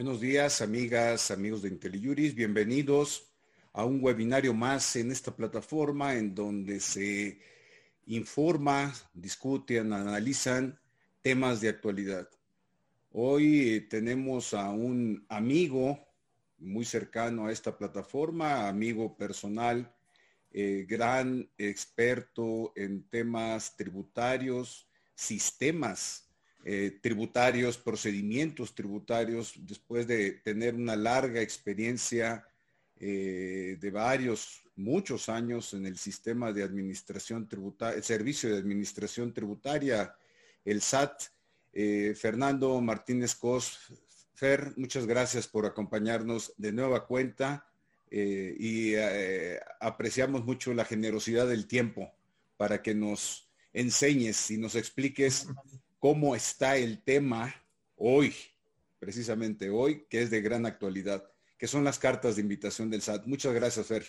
Buenos días, amigas, amigos de IntelliJuris. Bienvenidos a un webinario más en esta plataforma en donde se informa, discuten, analizan temas de actualidad. Hoy eh, tenemos a un amigo muy cercano a esta plataforma, amigo personal, eh, gran experto en temas tributarios, sistemas eh, tributarios, procedimientos tributarios, después de tener una larga experiencia eh, de varios, muchos años en el sistema de administración tributaria, el servicio de administración tributaria, el SAT. Eh, Fernando Martínez Cos, Fer, muchas gracias por acompañarnos de nueva cuenta y apreciamos mucho la generosidad del tiempo para que nos enseñes y nos expliques cómo está el tema hoy, precisamente hoy, que es de gran actualidad, que son las cartas de invitación del SAT. Muchas gracias, Fer.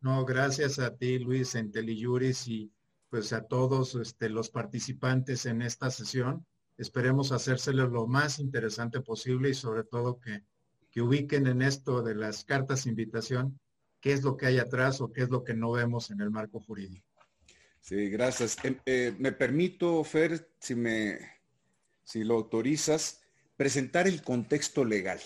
No, gracias a ti, Luis, en Teliyuris y pues a todos este, los participantes en esta sesión. Esperemos hacérseles lo más interesante posible y sobre todo que, que ubiquen en esto de las cartas de invitación qué es lo que hay atrás o qué es lo que no vemos en el marco jurídico. Sí, gracias. Em, eh, me permito, Fer, si me, si lo autorizas, presentar el contexto legal.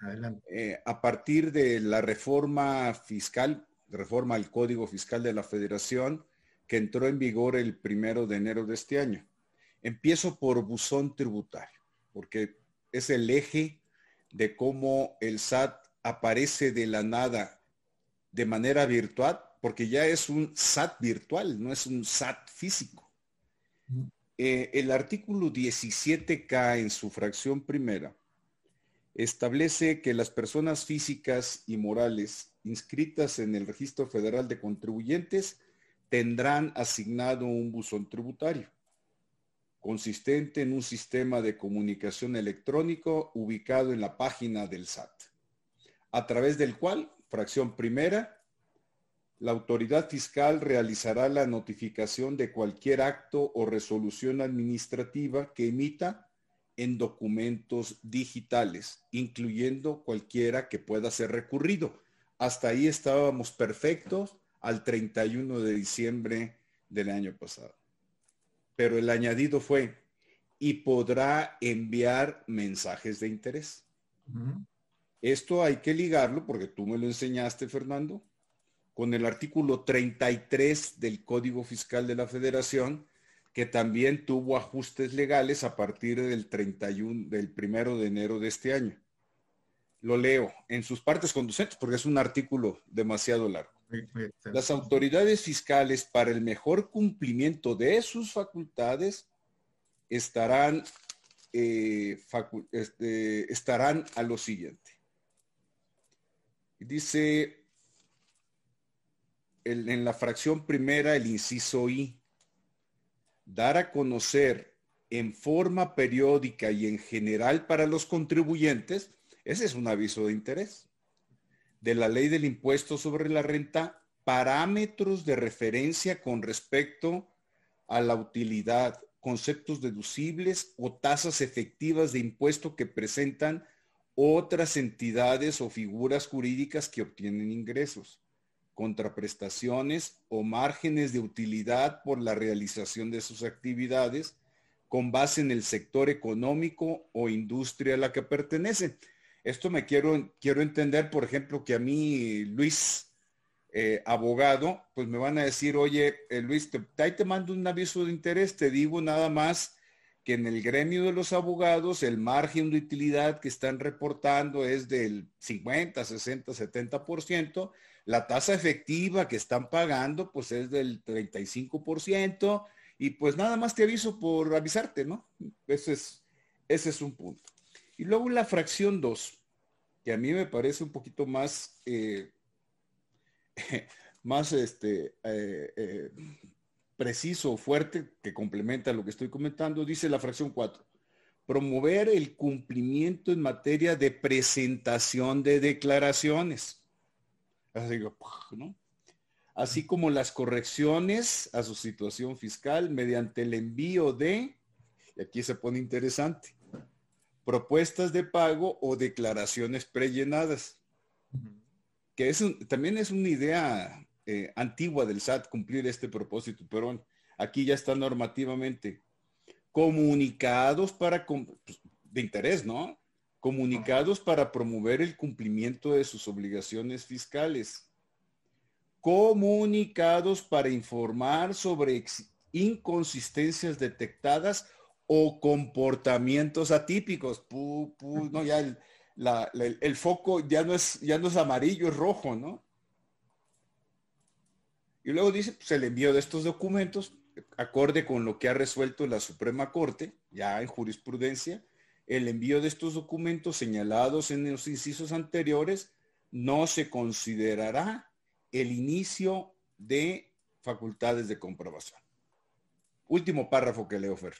Adelante. Eh, a partir de la reforma fiscal, reforma al Código Fiscal de la Federación, que entró en vigor el primero de enero de este año. Empiezo por buzón tributario, porque es el eje de cómo el SAT aparece de la nada de manera virtual porque ya es un SAT virtual, no es un SAT físico. Eh, el artículo 17K en su fracción primera establece que las personas físicas y morales inscritas en el Registro Federal de Contribuyentes tendrán asignado un buzón tributario consistente en un sistema de comunicación electrónico ubicado en la página del SAT, a través del cual, fracción primera, la autoridad fiscal realizará la notificación de cualquier acto o resolución administrativa que emita en documentos digitales, incluyendo cualquiera que pueda ser recurrido. Hasta ahí estábamos perfectos al 31 de diciembre del año pasado. Pero el añadido fue, y podrá enviar mensajes de interés. Esto hay que ligarlo, porque tú me lo enseñaste, Fernando, con el artículo 33 del Código Fiscal de la Federación, que también tuvo ajustes legales a partir del 31, del primero de enero de este año. Lo leo en sus partes conducentes porque es un artículo demasiado largo. Las autoridades fiscales para el mejor cumplimiento de sus facultades estarán, eh, este, estarán a lo siguiente. Dice en la fracción primera, el inciso I, dar a conocer en forma periódica y en general para los contribuyentes, ese es un aviso de interés, de la ley del impuesto sobre la renta, parámetros de referencia con respecto a la utilidad, conceptos deducibles o tasas efectivas de impuesto que presentan otras entidades o figuras jurídicas que obtienen ingresos contraprestaciones o márgenes de utilidad por la realización de sus actividades con base en el sector económico o industria a la que pertenecen. Esto me quiero, quiero entender, por ejemplo, que a mí, Luis, eh, abogado, pues me van a decir, oye, eh, Luis, ahí te mando un aviso de interés, te digo nada más que en el gremio de los abogados el margen de utilidad que están reportando es del 50, 60, 70%, la tasa efectiva que están pagando pues es del 35% y pues nada más te aviso por avisarte, ¿no? Ese es, es un punto. Y luego la fracción 2, que a mí me parece un poquito más, eh, más este, eh, eh, preciso, fuerte, que complementa lo que estoy comentando, dice la fracción 4 promover el cumplimiento en materia de presentación de declaraciones. Así, como las correcciones a su situación fiscal mediante el envío de, y aquí se pone interesante, propuestas de pago o declaraciones prellenadas. Que es también es una idea eh, antigua del SAT cumplir este propósito, pero aquí ya está normativamente. Comunicados para, pues, de interés, ¿no? Comunicados para promover el cumplimiento de sus obligaciones fiscales. Comunicados para informar sobre inconsistencias detectadas o comportamientos atípicos. no, ya el, foco ya no, es, ya no es amarillo, es rojo, ¿no? Y luego dice, pues el envío de estos documentos, acorde con lo que ha resuelto la Suprema Corte, ya en jurisprudencia, el envío de estos documentos señalados en los incisos anteriores no se considerará el inicio de facultades de comprobación. Último párrafo que leo, Fer.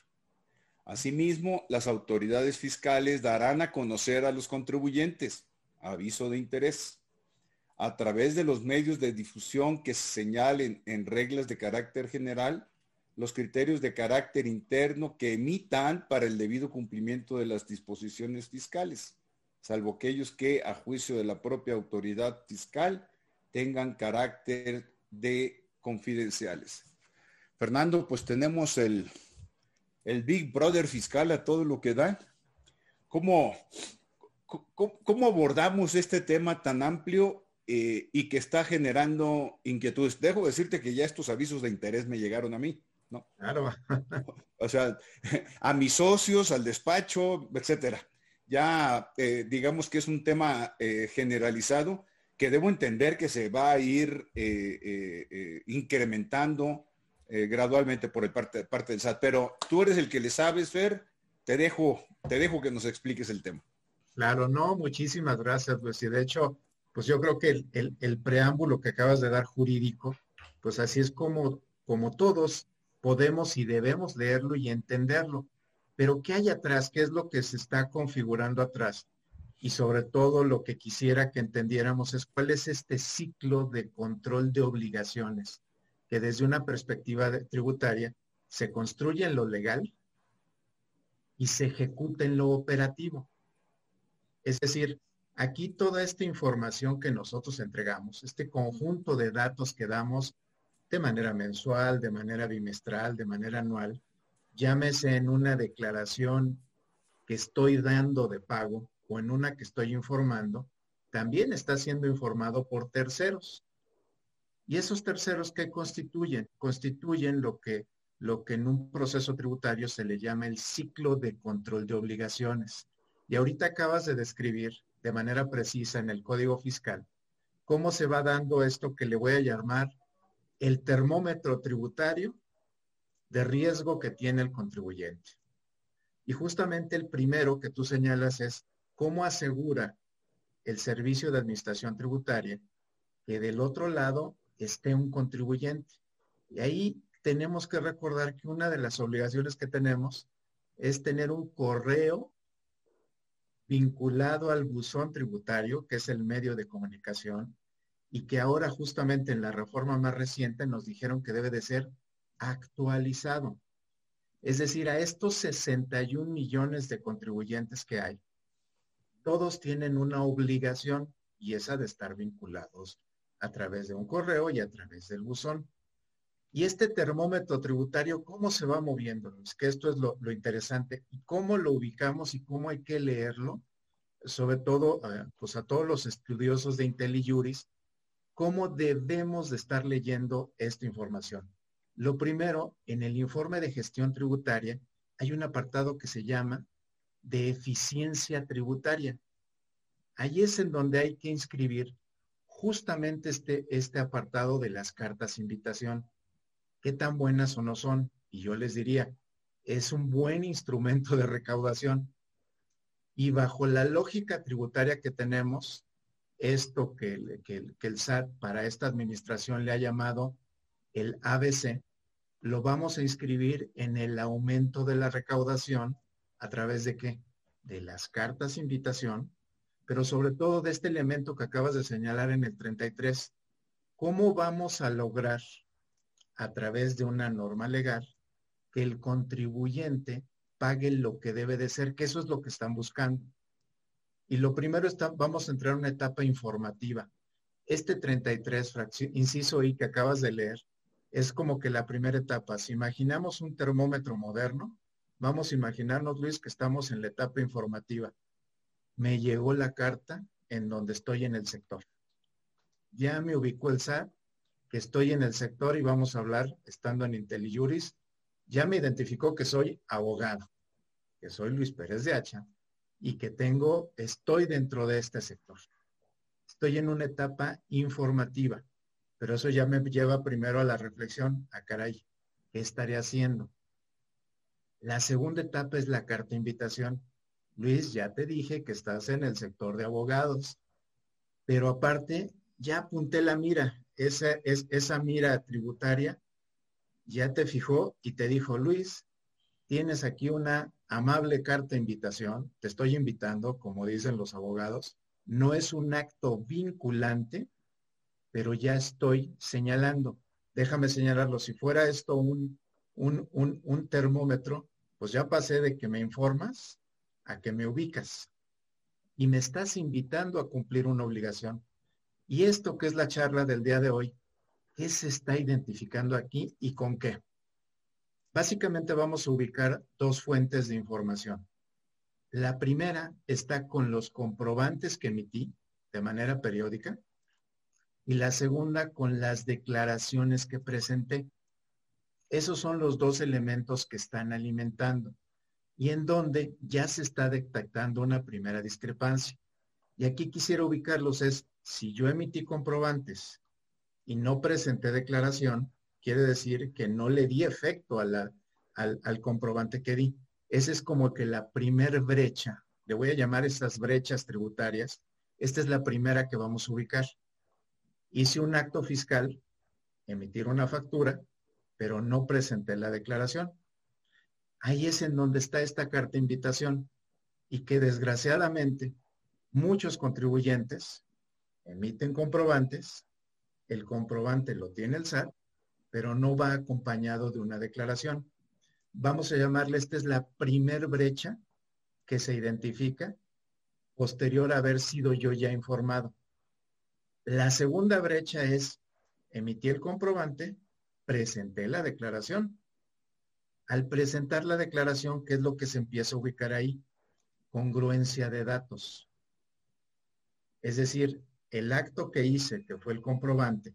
Asimismo, las autoridades fiscales darán a conocer a los contribuyentes aviso de interés a través de los medios de difusión que se señalen en reglas de carácter general los criterios de carácter interno que emitan para el debido cumplimiento de las disposiciones fiscales, salvo aquellos que, a juicio de la propia autoridad fiscal, tengan carácter de confidenciales. Fernando, pues tenemos el, el Big Brother fiscal a todo lo que da. ¿Cómo, cómo, abordamos este tema tan amplio eh, y que está generando inquietudes? Dejo decirte que ya estos avisos de interés me llegaron a mí, ¿no? Claro. o sea, a mis socios, al despacho, etcétera. Ya eh, digamos que es un tema eh, generalizado que debo entender que se va a ir incrementando eh, gradualmente por el parte, parte del SAT. Pero tú eres el que le sabes, Fer, te dejo, te dejo que nos expliques el tema. Claro, no, muchísimas gracias, pues y de hecho, pues yo creo que el, preámbulo que acabas de dar jurídico, pues así es como, como todos podemos y debemos leerlo y entenderlo. Pero ¿qué hay atrás? ¿Qué es lo que se está configurando atrás? Y sobre todo lo que quisiera que entendiéramos es cuál es este ciclo de control de obligaciones que desde una perspectiva tributaria se construye en lo legal y se ejecuta en lo operativo. Es decir, aquí toda esta información que nosotros entregamos, este conjunto de datos que damos de manera mensual, de manera bimestral, de manera anual, llámese en una declaración que estoy dando de pago o en una que estoy informando, también está siendo informado por terceros. Y esos terceros que constituyen, constituyen lo que, lo que en un proceso tributario se le llama el ciclo de control de obligaciones. Y ahorita acabas de describir de manera precisa en el Código Fiscal cómo se va dando esto que le voy a llamar el termómetro tributario de riesgo que tiene el contribuyente. Y justamente el primero que tú señalas es cómo asegura el servicio de administración tributaria que del otro lado esté un contribuyente. Y ahí tenemos que recordar que una de las obligaciones que tenemos es tener un correo vinculado al buzón tributario, que es el medio de comunicación, y que ahora justamente en la reforma más reciente nos dijeron que debe de ser actualizado. Es decir, a estos 61 millones de contribuyentes que hay, todos tienen una obligación y esa de estar vinculados a través de un correo y a través del buzón. Y este termómetro tributario, ¿cómo se va moviendo? Es que esto es lo, interesante. ¿Y cómo lo ubicamos y cómo hay que leerlo? Sobre todo, eh, pues a todos los estudiosos de IntelliJuris, ¿cómo debemos de estar leyendo esta información? Lo primero, en el informe de gestión tributaria hay un apartado que se llama de eficiencia tributaria. Ahí es en donde hay que inscribir justamente este, este apartado de las cartas invitación. ¿Qué tan buenas o no son? Y yo les diría, es un buen instrumento de recaudación. Y bajo la lógica tributaria que tenemos, esto que, que, que, el SAT para esta administración le ha llamado el ABC, lo vamos a inscribir en el aumento de la recaudación a través de qué? De las cartas invitación pero sobre todo de este elemento que acabas de señalar en el 33. ¿Cómo vamos a lograr a través de una norma legal que el contribuyente pague lo que debe de ser, que eso es lo que están buscando. Y lo primero está, vamos a entrar a una etapa informativa. Este 33, inciso I que acabas de leer, es como que la primera etapa. Si imaginamos un termómetro moderno, vamos a imaginarnos, Luis, que estamos en la etapa informativa. Me llegó la carta en donde estoy en el sector. Ya me ubicó el SAT, que estoy en el sector y vamos a hablar estando en IntelliJuris. Ya me identificó que soy abogado, que soy Luis Pérez de Hacha y que tengo, estoy dentro de este sector. Estoy en una etapa informativa, pero eso ya me lleva primero a la reflexión, a caray, ¿qué estaré haciendo? La segunda etapa es la carta invitación. Luis, ya te dije que estás en el sector de abogados, pero aparte ya apunté la mira, esa, es, esa mira tributaria ya te fijó y te dijo, Luis, tienes aquí una amable carta de invitación, te estoy invitando, como dicen los abogados, no es un acto vinculante, pero ya estoy señalando. Déjame señalarlo, si fuera esto un, un, un, termómetro, pues ya pasé de que me informas a que me ubicas y me estás invitando a cumplir una obligación. Y esto que es la charla del día de hoy, ¿qué se está identificando aquí y con qué? Básicamente vamos a ubicar dos fuentes de información. La primera está con los comprobantes que emití de manera periódica y la segunda con las declaraciones que presenté. Esos son los dos elementos que están alimentando y en donde ya se está detectando una primera discrepancia. Y aquí quisiera ubicarlos es, si yo emití comprobantes y no presenté declaración, quiere decir que no le di efecto al, al, comprobante que di. Esa es como que la primer brecha, le voy a llamar esas brechas tributarias. Esta es la primera que vamos a ubicar. Hice un acto fiscal, emitir una factura, pero no presenté la declaración. Ahí es en donde está esta carta de invitación y que desgraciadamente muchos contribuyentes emiten comprobantes, el comprobante lo tiene el SAT, pero no va acompañado de una declaración. Vamos a llamarle, esta es la primer brecha que se identifica posterior a haber sido yo ya informado. La segunda brecha es, emití el comprobante, presenté la declaración. Al presentar la declaración, ¿qué es lo que se empieza a ubicar ahí? Congruencia de datos. Es decir, el acto que hice, que fue el comprobante,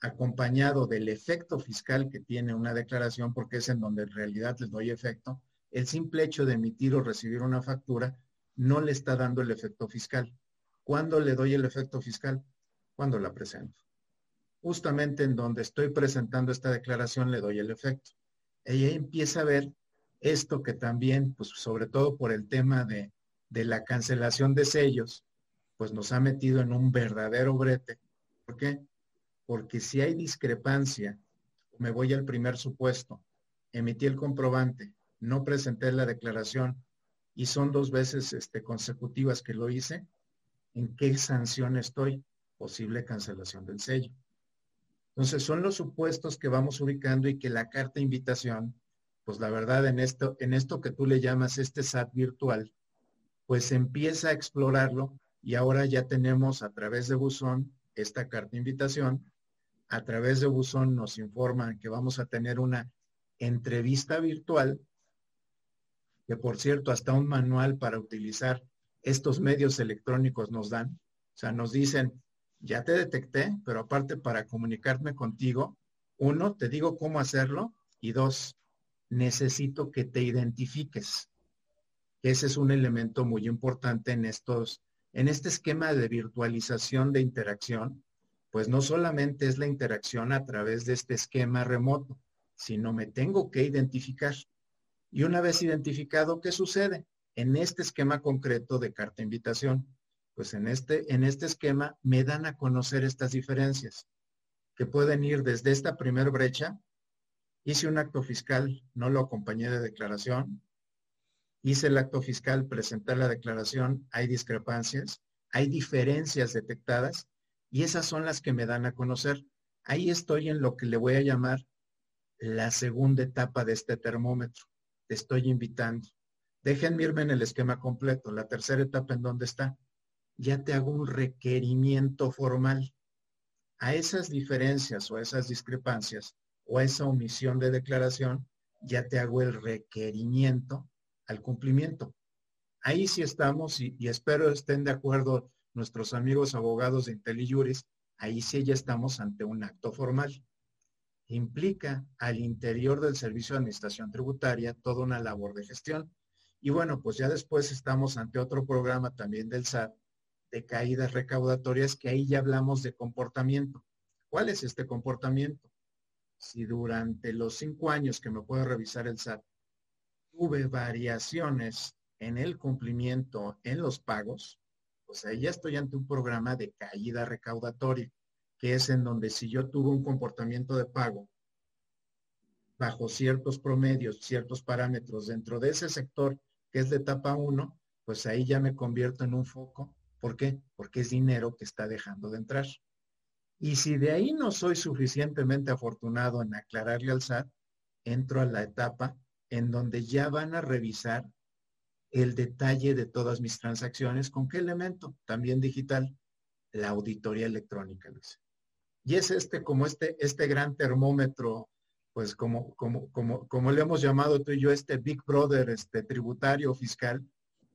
acompañado del efecto fiscal que tiene una declaración, porque es en donde en realidad les doy efecto, el simple hecho de emitir o recibir una factura no le está dando el efecto fiscal. ¿Cuándo le doy el efecto fiscal? Cuando la presento. Justamente en donde estoy presentando esta declaración le doy el efecto. Ella empieza a ver esto que también, pues sobre todo por el tema de, de la cancelación de sellos, pues nos ha metido en un verdadero brete. ¿Por qué? Porque si hay discrepancia, me voy al primer supuesto, emití el comprobante, no presenté la declaración y son dos veces este, consecutivas que lo hice, ¿en qué sanción estoy? Posible cancelación del sello. Entonces son los supuestos que vamos ubicando y que la carta invitación, pues la verdad en esto, en esto que tú le llamas este SAT virtual, pues empieza a explorarlo y ahora ya tenemos a través de buzón esta carta invitación a través de Buzón nos informan que vamos a tener una entrevista virtual, que por cierto, hasta un manual para utilizar estos medios electrónicos nos dan. O sea, nos dicen, ya te detecté, pero aparte para comunicarme contigo, uno, te digo cómo hacerlo y dos, necesito que te identifiques. Ese es un elemento muy importante en estos, en este esquema de virtualización de interacción pues no solamente es la interacción a través de este esquema remoto, sino me tengo que identificar. Y una vez identificado, ¿qué sucede? En este esquema concreto de carta invitación, pues en este, en este esquema me dan a conocer estas diferencias, que pueden ir desde esta primer brecha, hice un acto fiscal, no lo acompañé de declaración, hice el acto fiscal, presenté la declaración, hay discrepancias, hay diferencias detectadas, y esas son las que me dan a conocer. Ahí estoy en lo que le voy a llamar la segunda etapa de este termómetro. te estoy invitando. Déjenme irme en el esquema completo. La tercera etapa, ¿en dónde está? Ya te hago un requerimiento formal. A esas diferencias o a esas discrepancias o a esa omisión de declaración, ya te hago el requerimiento al cumplimiento. Ahí sí estamos y, espero estén de acuerdo nuestros amigos abogados de IntelliJuris, ahí sí ya estamos ante un acto formal. Implica al interior del Servicio de Administración Tributaria toda una labor de gestión. Y bueno, pues ya después estamos ante otro programa también del SAT de caídas recaudatorias que ahí ya hablamos de comportamiento. ¿Cuál es este comportamiento? Si durante los cinco años que me puede revisar el SAT tuve variaciones en el cumplimiento en los pagos, ahí ya estoy ante un programa de caída recaudatoria, que es en donde si yo tuve un comportamiento de pago bajo ciertos promedios, ciertos parámetros dentro de ese sector que es de etapa 1, pues ahí ya me convierto en un foco. ¿Por qué? Porque es dinero que está dejando de entrar. Y si de ahí no soy suficientemente afortunado en aclararle al SAT, entro a la etapa en donde ya van a revisar el detalle de todas mis transacciones. ¿Con qué elemento? También digital. La auditoría electrónica, Luis. Y es este como este, este gran termómetro, pues como, como, como, como le hemos llamado tú y yo, este Big Brother este, tributario fiscal,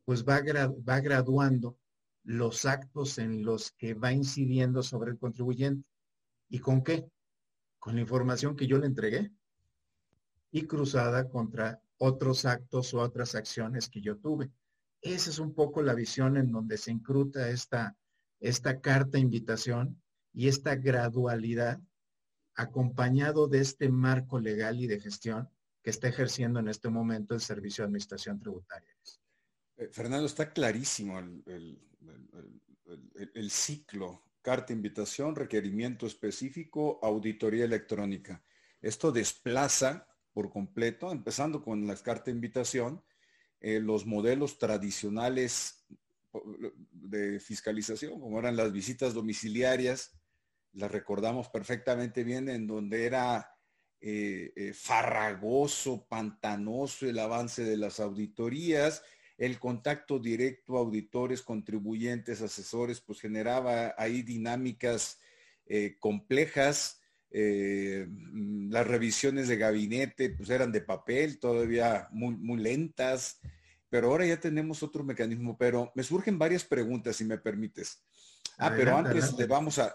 pues va, va graduando los actos en los que va incidiendo sobre el contribuyente. ¿Y con qué? Con la información que yo le entregué y cruzada contra otros actos o otras acciones que yo tuve. Esa es un poco la visión en donde se incruta esta, esta carta invitación y esta gradualidad acompañado de este marco legal y de gestión que está ejerciendo en este momento el Servicio de Administración Tributaria. Eh, Fernando, está clarísimo el, el, ciclo, carta invitación, requerimiento específico, auditoría electrónica. Esto desplaza por completo, empezando con la carta de invitación, eh, los modelos tradicionales de fiscalización, como eran las visitas domiciliarias, las recordamos perfectamente bien, en donde era eh, eh, farragoso, pantanoso el avance de las auditorías, el contacto directo a auditores, contribuyentes, asesores, pues generaba ahí dinámicas complejas eh, las revisiones de gabinete pues eran de papel, todavía muy, muy lentas, pero ahora ya tenemos otro mecanismo, pero me surgen varias preguntas, si me permites. Ah, pero antes le vamos a,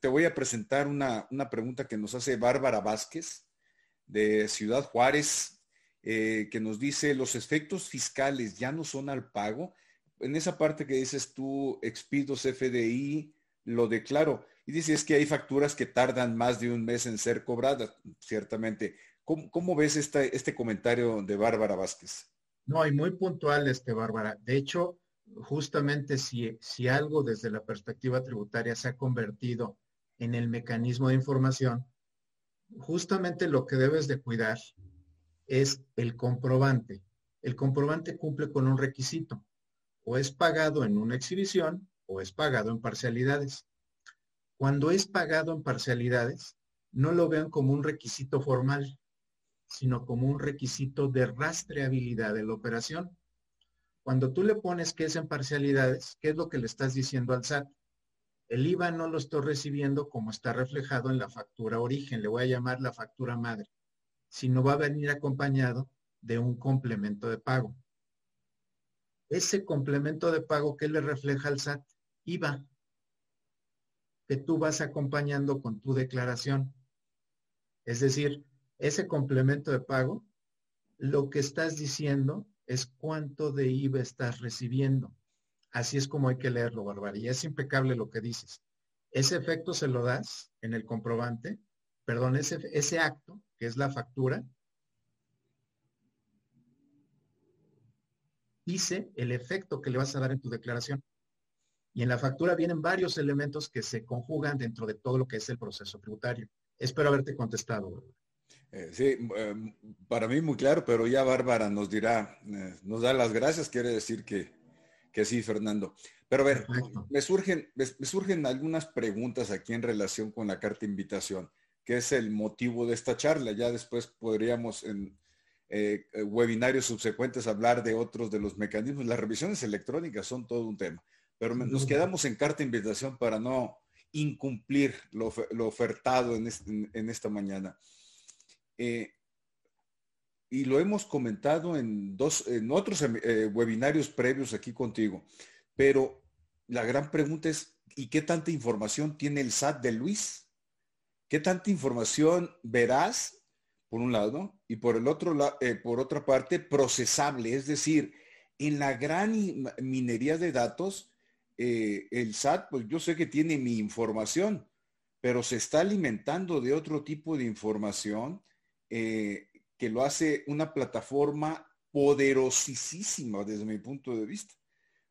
te voy a presentar una, pregunta que nos hace Bárbara Vázquez de Ciudad Juárez, eh, que nos dice, los efectos fiscales ya no son al pago. En esa parte que dices tú, expidos FDI, lo declaro. Y dice, es que hay facturas que tardan más de un mes en ser cobradas, ciertamente. ¿Cómo, ves este comentario de Bárbara Vázquez? No, hay muy puntual, este Bárbara. De hecho, justamente si, si algo desde la perspectiva tributaria se ha convertido en el mecanismo de información, justamente lo que debes de cuidar es el comprobante. El comprobante cumple con un requisito. O es pagado en una exhibición o es pagado en parcialidades. Cuando es pagado en parcialidades, no lo vean como un requisito formal, sino como un requisito de rastreabilidad de la operación. Cuando tú le pones que es en parcialidades, ¿qué es lo que le estás diciendo al SAT? El IVA no lo estoy recibiendo como está reflejado en la factura origen, le voy a llamar la factura madre, sino va a venir acompañado de un complemento de pago. Ese complemento de pago, ¿qué le refleja al SAT? IVA que tú vas acompañando con tu declaración. Es decir, ese complemento de pago, lo que estás diciendo es cuánto de IVA estás recibiendo. Así es como hay que leerlo, Barbaría. Es impecable lo que dices. Ese efecto se lo das en el comprobante, perdón, ese, ese acto, que es la factura, dice el efecto que le vas a dar en tu declaración. Y en la factura vienen varios elementos que se conjugan dentro de todo lo que es el proceso tributario. Espero haberte contestado. Eh, sí, em, para mí muy claro, pero ya Bárbara nos dirá, eh, nos da las gracias, quiere decir que, que sí, Fernando. Pero a ver, me surgen, me, surgen algunas preguntas aquí en relación con la carta de invitación, que es el motivo de esta charla. Ya después podríamos en, eh, webinarios subsecuentes hablar de otros de los mecanismos. Las revisiones electrónicas son todo un tema, pero nos quedamos en carta invitación para no incumplir lo, ofertado en, esta mañana. Eh, y lo hemos comentado en, dos, en otros eh, webinarios previos aquí contigo, pero la gran pregunta es, ¿y qué tanta información tiene el SAT de Luis? ¿Qué tanta información verás, por un lado, y por el otro eh, por otra parte, procesable? Es decir, en la gran minería de datos, eh, el SAT, pues yo sé que tiene mi información, pero se está alimentando de otro tipo de información eh, que lo hace una plataforma poderosísima desde mi punto de vista.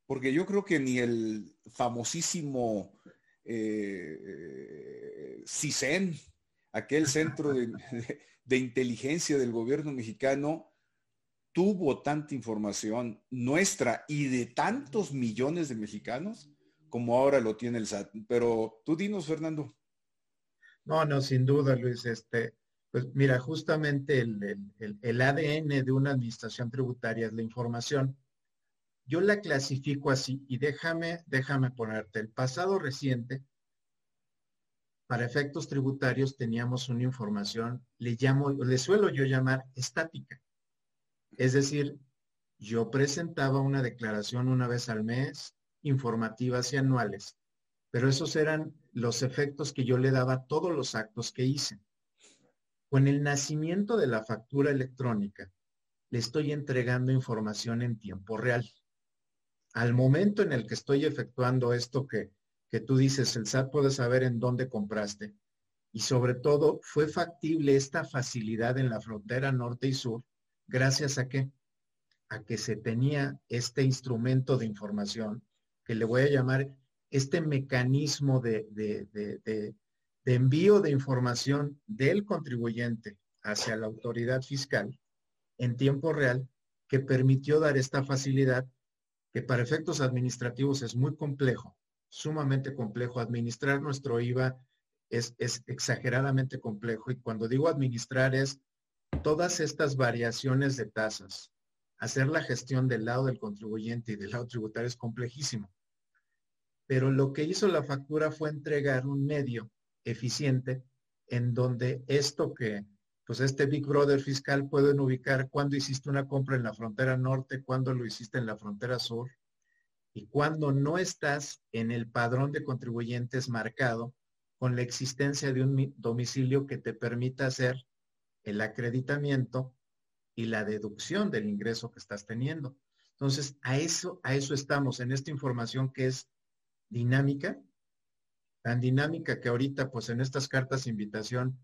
Porque yo creo que ni el famosísimo eh, CISEN, aquel centro de, inteligencia del gobierno mexicano, tuvo tanta información nuestra y de tantos millones de mexicanos como ahora lo tiene el SAT. Pero tú dinos, Fernando. No, no, sin duda, Luis. Este, pues mira, justamente el, ADN de una administración tributaria es la información. Yo la clasifico así y déjame, déjame ponerte. El pasado reciente, para efectos tributarios teníamos una información, le llamo, le suelo yo llamar estática. Es decir, yo presentaba una declaración una vez al mes, informativas y anuales, pero esos eran los efectos que yo le daba a todos los actos que hice. Con el nacimiento de la factura electrónica, le estoy entregando información en tiempo real. Al momento en el que estoy efectuando esto que, que tú dices, el SAT puede saber en dónde compraste. Y sobre todo, fue factible esta facilidad en la frontera norte y sur, gracias a que a que se tenía este instrumento de información, que le voy a llamar este mecanismo de, de, de envío de información del contribuyente hacia la autoridad fiscal en tiempo real que permitió dar esta facilidad que para efectos administrativos es muy complejo, sumamente complejo. Administrar nuestro IVA es, es exageradamente complejo y cuando digo administrar es todas estas variaciones de tasas. Hacer la gestión del lado del contribuyente y del lado tributario es complejísimo. Pero lo que hizo la factura fue entregar un medio eficiente en donde esto que, pues este Big Brother fiscal pueden ubicar cuando hiciste una compra en la frontera norte, cuando lo hiciste en la frontera sur y cuando no estás en el padrón de contribuyentes marcado con la existencia de un domicilio que te permita hacer el acreditamiento y la deducción del ingreso que estás teniendo. Entonces, a eso, a eso estamos en esta información que es dinámica, tan dinámica que ahorita, pues en estas cartas de invitación,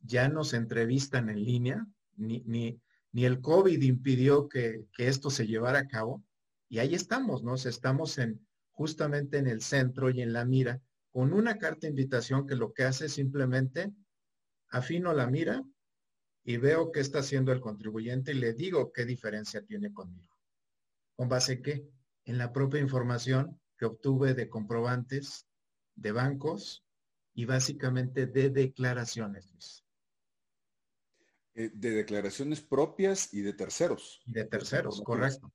ya nos entrevistan en línea, ni, ni, ni el COVID impidió que, que, esto se llevara a cabo. Y ahí estamos, ¿no? Estamos en, justamente en el centro y en la mira, con una carta de invitación que lo que hace es simplemente afino la mira y veo qué está haciendo el contribuyente y le digo qué diferencia tiene conmigo. ¿Con base qué? En la propia información que obtuve de comprobantes, de bancos y básicamente de declaraciones. Eh, de declaraciones propias y de terceros. de terceros, correcto.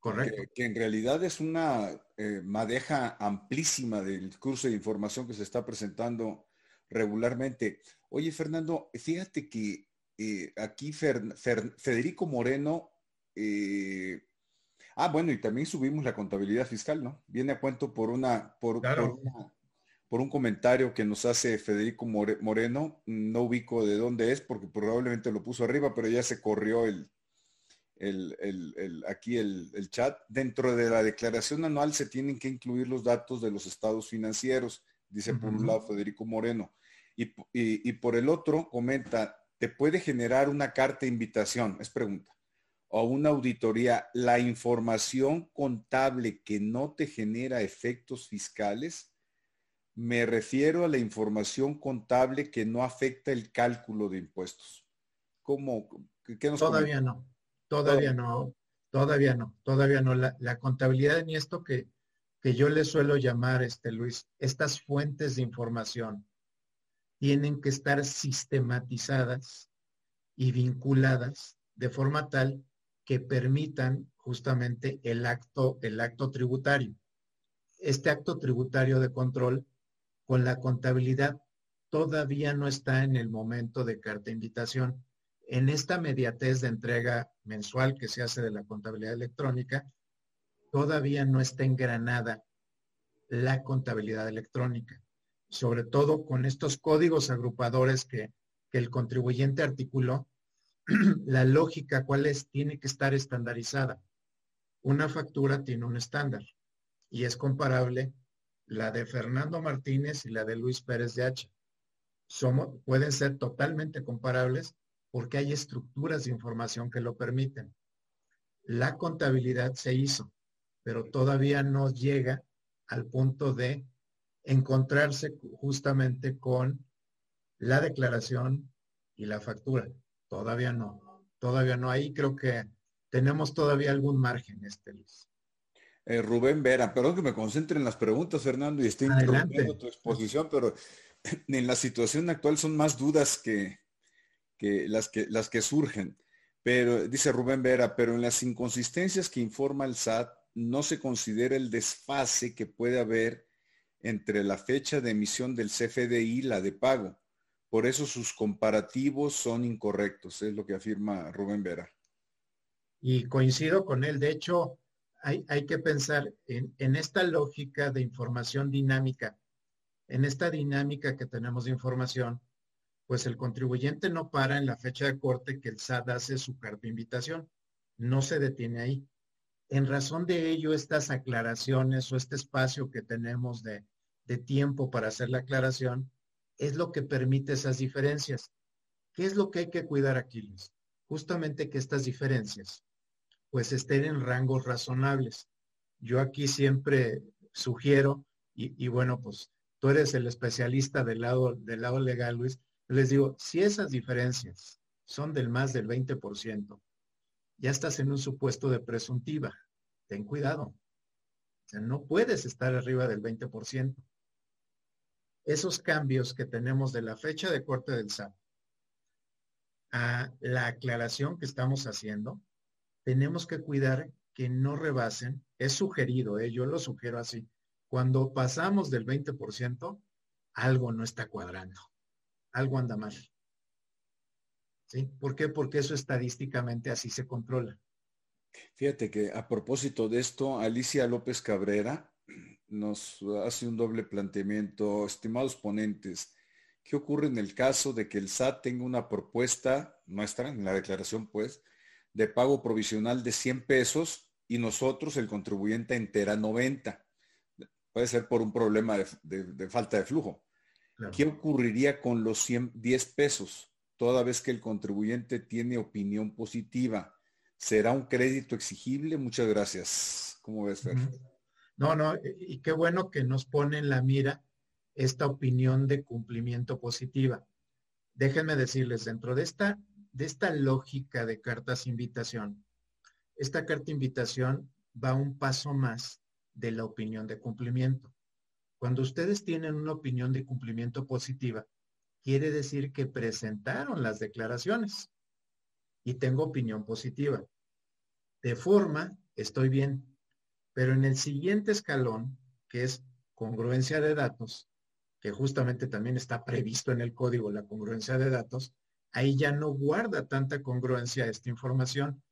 Correcto. Que, en realidad es una eh, madeja amplísima del curso de información que se está presentando regularmente. Oye, Fernando, fíjate que eh, aquí Federico Moreno Ah, bueno, y también subimos la contabilidad fiscal, ¿no? Viene a cuento por una, por, por un comentario que nos hace Federico Moreno. No ubico de dónde es porque probablemente lo puso arriba, pero ya se corrió el, el, aquí el, chat. Dentro de la declaración anual se tienen que incluir los datos de los estados financieros, dice por un lado Federico Moreno. Y, y, por el otro comenta, te puede generar una carta de invitación, es pregunta, o una auditoría, la información contable que no te genera efectos fiscales me refiero a la información contable que no afecta el cálculo de impuestos. ¿Cómo? ¿Qué nos todavía no, todavía no, todavía no, todavía no. La, contabilidad en esto que, que yo le suelo llamar, este Luis, estas fuentes de información tienen que estar sistematizadas y vinculadas de forma tal que permitan justamente el acto, el acto tributario. Este acto tributario de control con la contabilidad todavía no está en el momento de carta invitación. En esta mediatez de entrega mensual que se hace de la contabilidad electrónica, todavía no está engranada la contabilidad electrónica, sobre todo con estos códigos agrupadores que, que el contribuyente articuló, la lógica cuál es, tiene que estar estandarizada. Una factura tiene un estándar y es comparable la de Fernando Martínez y la de Luis Pérez de H. Somos, pueden ser totalmente comparables porque hay estructuras de información que lo permiten. La contabilidad se hizo, pero todavía no llega al punto de encontrarse justamente con la declaración y la factura. Todavía no, todavía no. Ahí creo que tenemos todavía algún margen, este Luis. Eh, Rubén Vera, perdón que me concentre en las preguntas, Fernando, y estoy interrumpiendo tu exposición, pero en la situación actual son más dudas que, las, que las que surgen. Pero dice Rubén Vera, pero en las inconsistencias que informa el SAT no se considera el desfase que puede haber entre la fecha de emisión del CFDI y la de pago. Por eso sus comparativos son incorrectos, es lo que afirma Rubén Vera. Y coincido con él. De hecho, hay, que pensar en, en, esta lógica de información dinámica, en esta dinámica que tenemos de información, pues el contribuyente no para en la fecha de corte que el SAT hace su carta de invitación. No se detiene ahí. En razón de ello, estas aclaraciones o este espacio que tenemos de, de tiempo para hacer la aclaración, es lo que permite esas diferencias. ¿Qué es lo que hay que cuidar aquí, Luis? Justamente que estas diferencias pues estén en rangos razonables. Yo aquí siempre sugiero, y, bueno, pues tú eres el especialista del lado, del lado legal, Luis, les digo, si esas diferencias son del más del 20%, ya estás en un supuesto de presuntiva. Ten cuidado. O sea, no puedes estar arriba del 20% esos cambios que tenemos de la fecha de corte del SAT a la aclaración que estamos haciendo, tenemos que cuidar que no rebasen, es sugerido, ¿eh? yo lo sugiero así, cuando pasamos del 20%, algo no está cuadrando, algo anda mal. ¿Sí? ¿Por qué? Porque eso estadísticamente así se controla. Fíjate que a propósito de esto, Alicia López Cabrera nos hace un doble planteamiento. Estimados ponentes, ¿qué ocurre en el caso de que el SAT tenga una propuesta nuestra, en la declaración pues, de pago provisional de 100 pesos y nosotros, el contribuyente, entera 90? Puede ser por un problema de, falta de flujo. ¿Qué ocurriría con los 110 pesos toda vez que el contribuyente tiene opinión positiva? ¿Será un crédito exigible? Muchas gracias. ¿Cómo ves, Fer? No, no, y qué bueno que nos pone en la mira esta opinión de cumplimiento positiva. Déjenme decirles, dentro de esta, de esta lógica de cartas invitación, esta carta invitación va un paso más de la opinión de cumplimiento. Cuando ustedes tienen una opinión de cumplimiento positiva, quiere decir que presentaron las declaraciones y tengo opinión positiva. De forma, estoy bien, pero en el siguiente escalón, que es congruencia de datos, que justamente también está previsto en el código la congruencia de datos, ahí ya no guarda tanta congruencia esta información.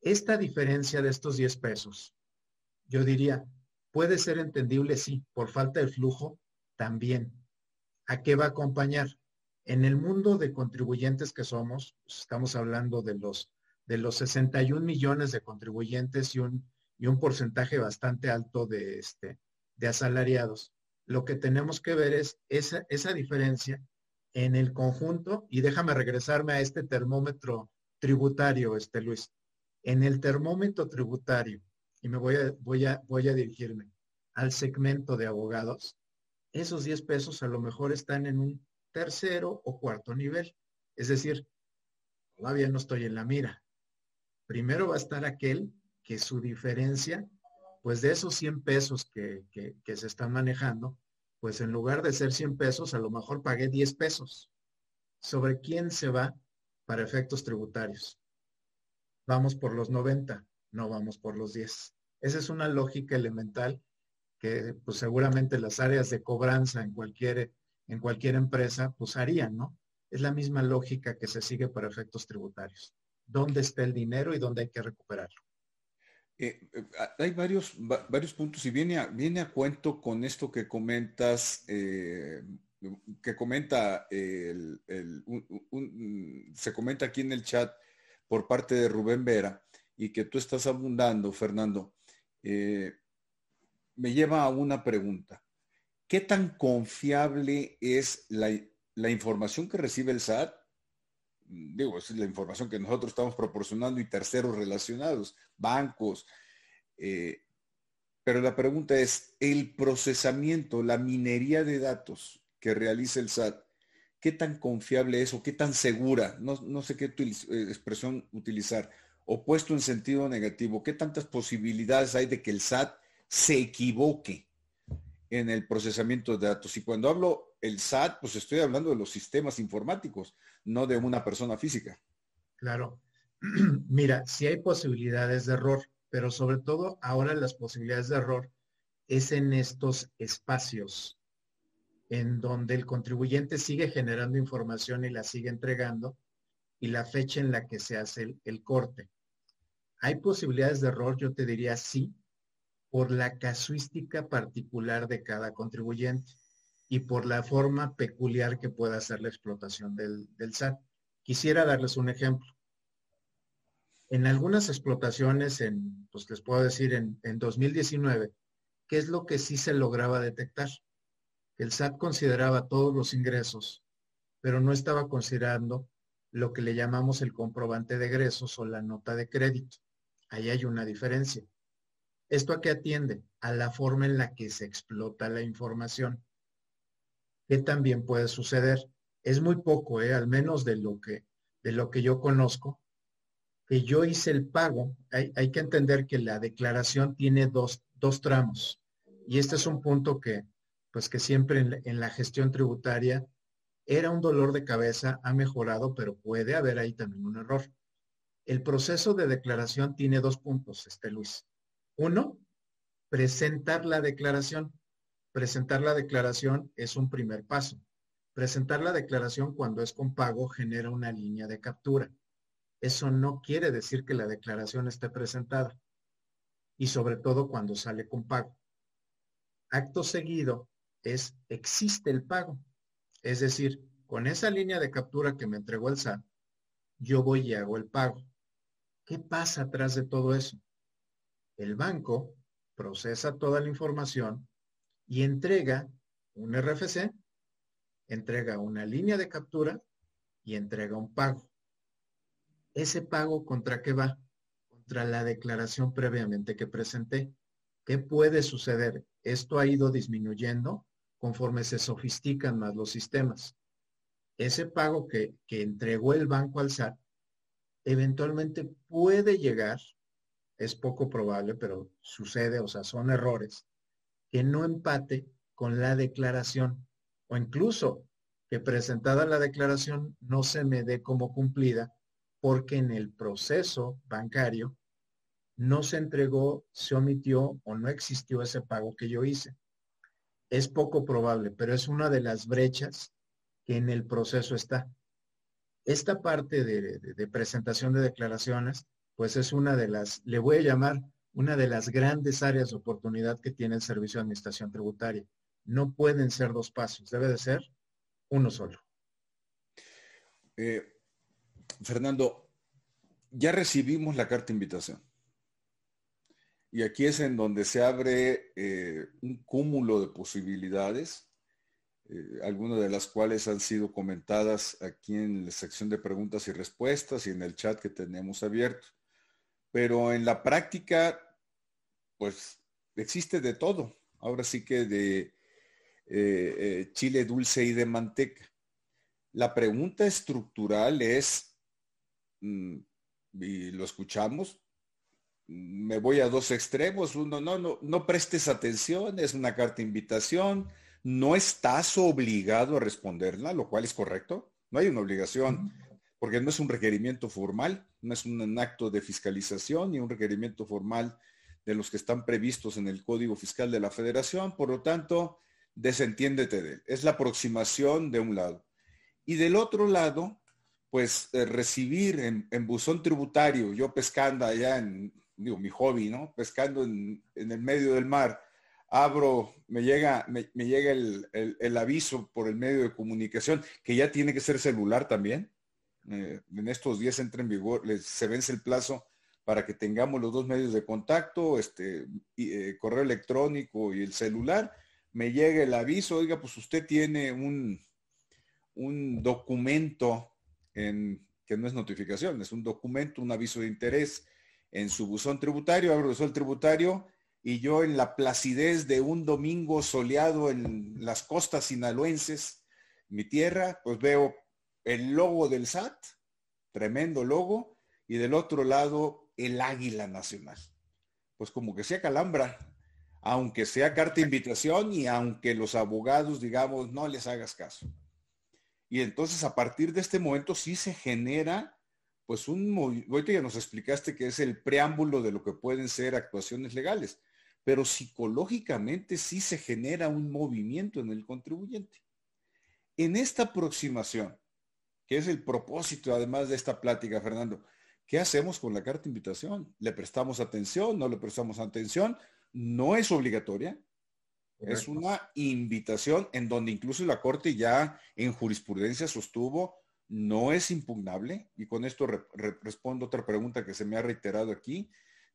Esta diferencia de estos 10 pesos, yo diría, puede ser entendible, sí, por falta de flujo, también. ¿A qué va a acompañar? En el mundo de contribuyentes que somos, estamos hablando de los, de los 61 millones de contribuyentes y un y un porcentaje bastante alto de, este, de asalariados. Lo que tenemos que ver es esa, esa diferencia en el conjunto, y déjame regresarme a este termómetro tributario, este Luis. En el termómetro tributario, y me voy a, voy a, voy a dirigirme al segmento de abogados, esos 10 pesos a lo mejor están en un tercero o cuarto nivel. Es decir, todavía no estoy en la mira. Primero va a estar aquel que su diferencia, pues de esos 100 pesos que, se están manejando, pues en lugar de ser 100 pesos, a lo mejor pagué 10 pesos. ¿Sobre quién se va para efectos tributarios? vamos por los 90, no vamos por los 10. Esa es una lógica elemental que pues seguramente las áreas de cobranza en cualquier, en cualquier empresa pues harían, ¿no? Es la misma lógica que se sigue para efectos tributarios. ¿Dónde está el dinero y dónde hay que recuperarlo? Eh, eh, hay varios, varios puntos y viene a, viene a cuento con esto que comentas, eh, que comenta el, se comenta aquí en el chat por parte de Rubén Vera y que tú estás abundando, Fernando, me lleva a una pregunta. ¿Qué tan confiable es la, la información que recibe el SAT digo, es la información que nosotros estamos proporcionando y terceros relacionados, bancos. Eh, pero la pregunta es, el procesamiento, la minería de datos que realiza el SAT, ¿qué tan confiable es o qué tan segura? No, sé qué eh, expresión utilizar. Opuesto en sentido negativo, ¿qué tantas posibilidades hay de que el SAT se equivoque en el procesamiento de datos? Y cuando hablo el SAT, pues estoy hablando de los sistemas informáticos, no de una persona física. Claro. Mira, si hay posibilidades de error, pero sobre todo ahora las posibilidades de error es en estos espacios en donde el contribuyente sigue generando información y la sigue entregando y la fecha en la que se hace el, el corte. ¿Hay posibilidades de error? Yo te diría sí, por la casuística particular de cada contribuyente y por la forma peculiar que pueda ser la explotación del, SAT. Quisiera darles un ejemplo. En algunas explotaciones, en, pues les puedo decir, en, en 2019, ¿qué es lo que sí se lograba detectar? El SAT consideraba todos los ingresos, pero no estaba considerando lo que le llamamos el comprobante de egresos o la nota de crédito. Ahí hay una diferencia. ¿Esto a qué atiende? A la forma en la que se explota la información. ¿Qué también puede suceder? Es muy poco, ¿eh? al menos de lo, que, de lo que yo conozco, que yo hice el pago. Hay, que entender que la declaración tiene dos, tramos. Y este es un punto que, pues que siempre en, en la gestión tributaria era un dolor de cabeza, ha mejorado, pero puede haber ahí también un error. El proceso de declaración tiene dos puntos, este Luis. Uno, presentar la declaración. Presentar la declaración es un primer paso. Presentar la declaración cuando es con pago genera una línea de captura. Eso no quiere decir que la declaración esté presentada. Y sobre todo cuando sale con pago. Acto seguido es existe el pago. Es decir, con esa línea de captura que me entregó el SAT, yo voy y hago el pago. ¿Qué pasa atrás de todo eso? El banco procesa toda la información y entrega un RFC, entrega una línea de captura y entrega un pago. ¿Ese pago contra qué va? Contra la declaración previamente que presenté. ¿Qué puede suceder? Esto ha ido disminuyendo conforme se sofistican más los sistemas. Ese pago que, entregó el banco al SAT eventualmente puede llegar, es poco probable, pero sucede, o sea, son errores, que no empate con la declaración o incluso que presentada la declaración no se me dé como cumplida porque en el proceso bancario no se entregó, se omitió o no existió ese pago que yo hice. Es poco probable, pero es una de las brechas que en el proceso está. Esta parte de, de presentación de declaraciones, pues es una de las, le voy a llamar una de las grandes áreas de oportunidad que tiene el Servicio de Administración Tributaria. No pueden ser dos pasos, debe de ser uno solo. Eh, Fernando, ya recibimos la carta de invitación. Y aquí es en donde se abre eh, un cúmulo de posibilidades, eh, algunas de las cuales han sido comentadas aquí en la sección de preguntas y respuestas y en el chat que tenemos abierto. Pero en la práctica pues existe de todo. Ahora sí que de eh, eh, chile dulce y de manteca. La pregunta estructural es, mm, y lo escuchamos, me voy a dos extremos. Uno, no, no, no prestes atención, es una carta de invitación, no estás obligado a responderla, lo cual es correcto. No hay una obligación, porque no es un requerimiento formal, no es un acto de fiscalización ni un requerimiento formal de los que están previstos en el Código Fiscal de la Federación, por lo tanto, desentiéndete de él. Es la aproximación de un lado. Y del otro lado, pues eh, recibir en, buzón tributario, yo pescando allá en, digo, mi hobby, ¿no? Pescando en, el medio del mar, abro, me llega, me, llega el, aviso por el medio de comunicación, que ya tiene que ser celular también. Eh, en estos días entra en vigor, se vence el plazo para que tengamos los dos medios de contacto, este, eh, correo electrónico y el celular. Me llega el aviso, oiga, pues usted tiene un, un documento en, que no es notificación, es un documento, un aviso de interés en su buzón tributario, abro el tributario y yo en la placidez de un domingo soleado en las costas sinaloenses, mi tierra, pues veo el logo del SAT, tremendo logo, y del otro lado el águila nacional. Pues como que sea calambra, aunque sea carta de invitación y aunque los abogados, digamos, no les hagas caso. Y entonces a partir de este momento sí se genera pues un movimiento, ya nos explicaste que es el preámbulo de lo que pueden ser actuaciones legales, pero psicológicamente sí se genera un movimiento en el contribuyente. En esta aproximación, que es el propósito además de esta plática, Fernando, ¿qué hacemos con la carta de invitación? ¿Le prestamos atención? ¿No le prestamos atención? No es obligatoria, es una invitación en donde incluso la Corte ya en jurisprudencia sostuvo no es impugnable, y con esto respondo otra pregunta que se me ha reiterado aquí,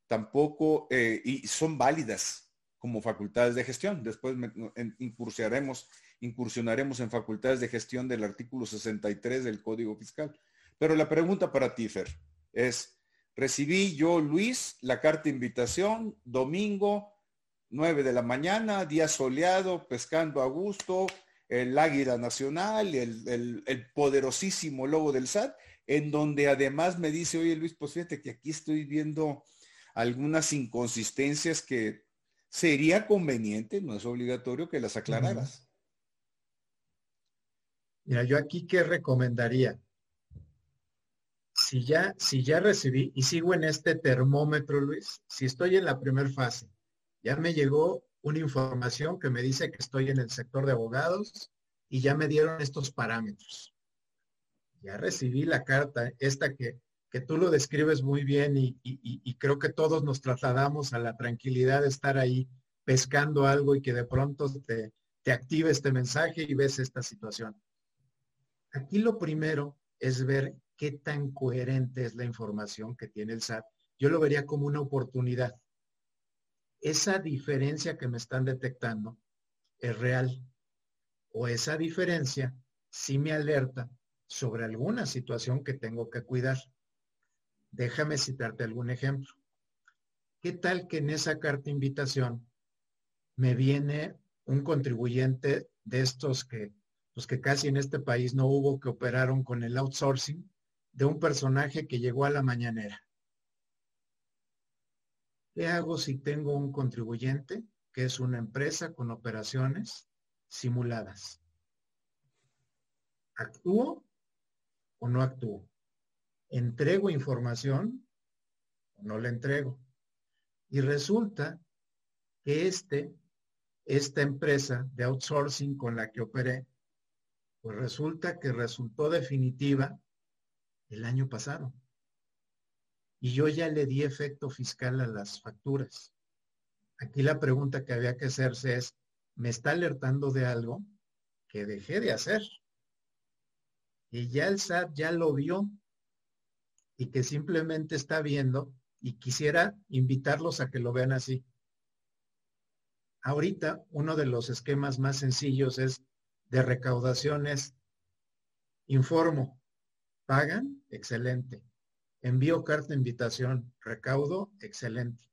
tampoco, eh, y son válidas como facultades de gestión. Después incursionaremos, incursionaremos en facultades de gestión del artículo 63 del Código Fiscal. Pero la pregunta para ti, Fer, es, recibí yo, Luis, la carta de invitación, domingo, 9 de la mañana, día soleado, pescando a gusto, el águila nacional, el, poderosísimo logo del SAT, en donde además me dice, oye Luis, pues que aquí estoy viendo algunas inconsistencias que sería conveniente, no es obligatorio que las aclararas. Mira, yo aquí qué recomendaría. Si ya, si ya recibí y sigo en este termómetro, Luis, si estoy en la primera fase, ya me llegó una información que me dice que estoy en el sector de abogados y ya me dieron estos parámetros. Ya recibí la carta, esta que, que tú lo describes muy bien y, creo que todos nos trasladamos a la tranquilidad de estar ahí pescando algo y que de pronto te, te active este mensaje y ves esta situación. Aquí lo primero es ver qué tan coherente es la información que tiene el SAT. Yo lo vería como una oportunidad esa diferencia que me están detectando es real o esa diferencia sí me alerta sobre alguna situación que tengo que cuidar. Déjame citarte algún ejemplo. ¿Qué tal que en esa carta invitación me viene un contribuyente de estos que, pues que casi en este país no hubo que operaron con el outsourcing de un personaje que llegó a la mañanera? ¿Qué hago si tengo un contribuyente que es una empresa con operaciones simuladas? ¿Actúo o no actúo? ¿Entrego información o no la entrego? Y resulta que este, esta empresa de outsourcing con la que operé, pues resulta que resultó definitiva el año pasado y yo ya le di efecto fiscal a las facturas. Aquí la pregunta que había que hacerse es, ¿me está alertando de algo que dejé de hacer? Y ya el SAT ya lo vio y que simplemente está viendo y quisiera invitarlos a que lo vean así. Ahorita uno de los esquemas más sencillos es de recaudaciones. Informo, pagan, excelente envío carta de invitación, recaudo, excelente.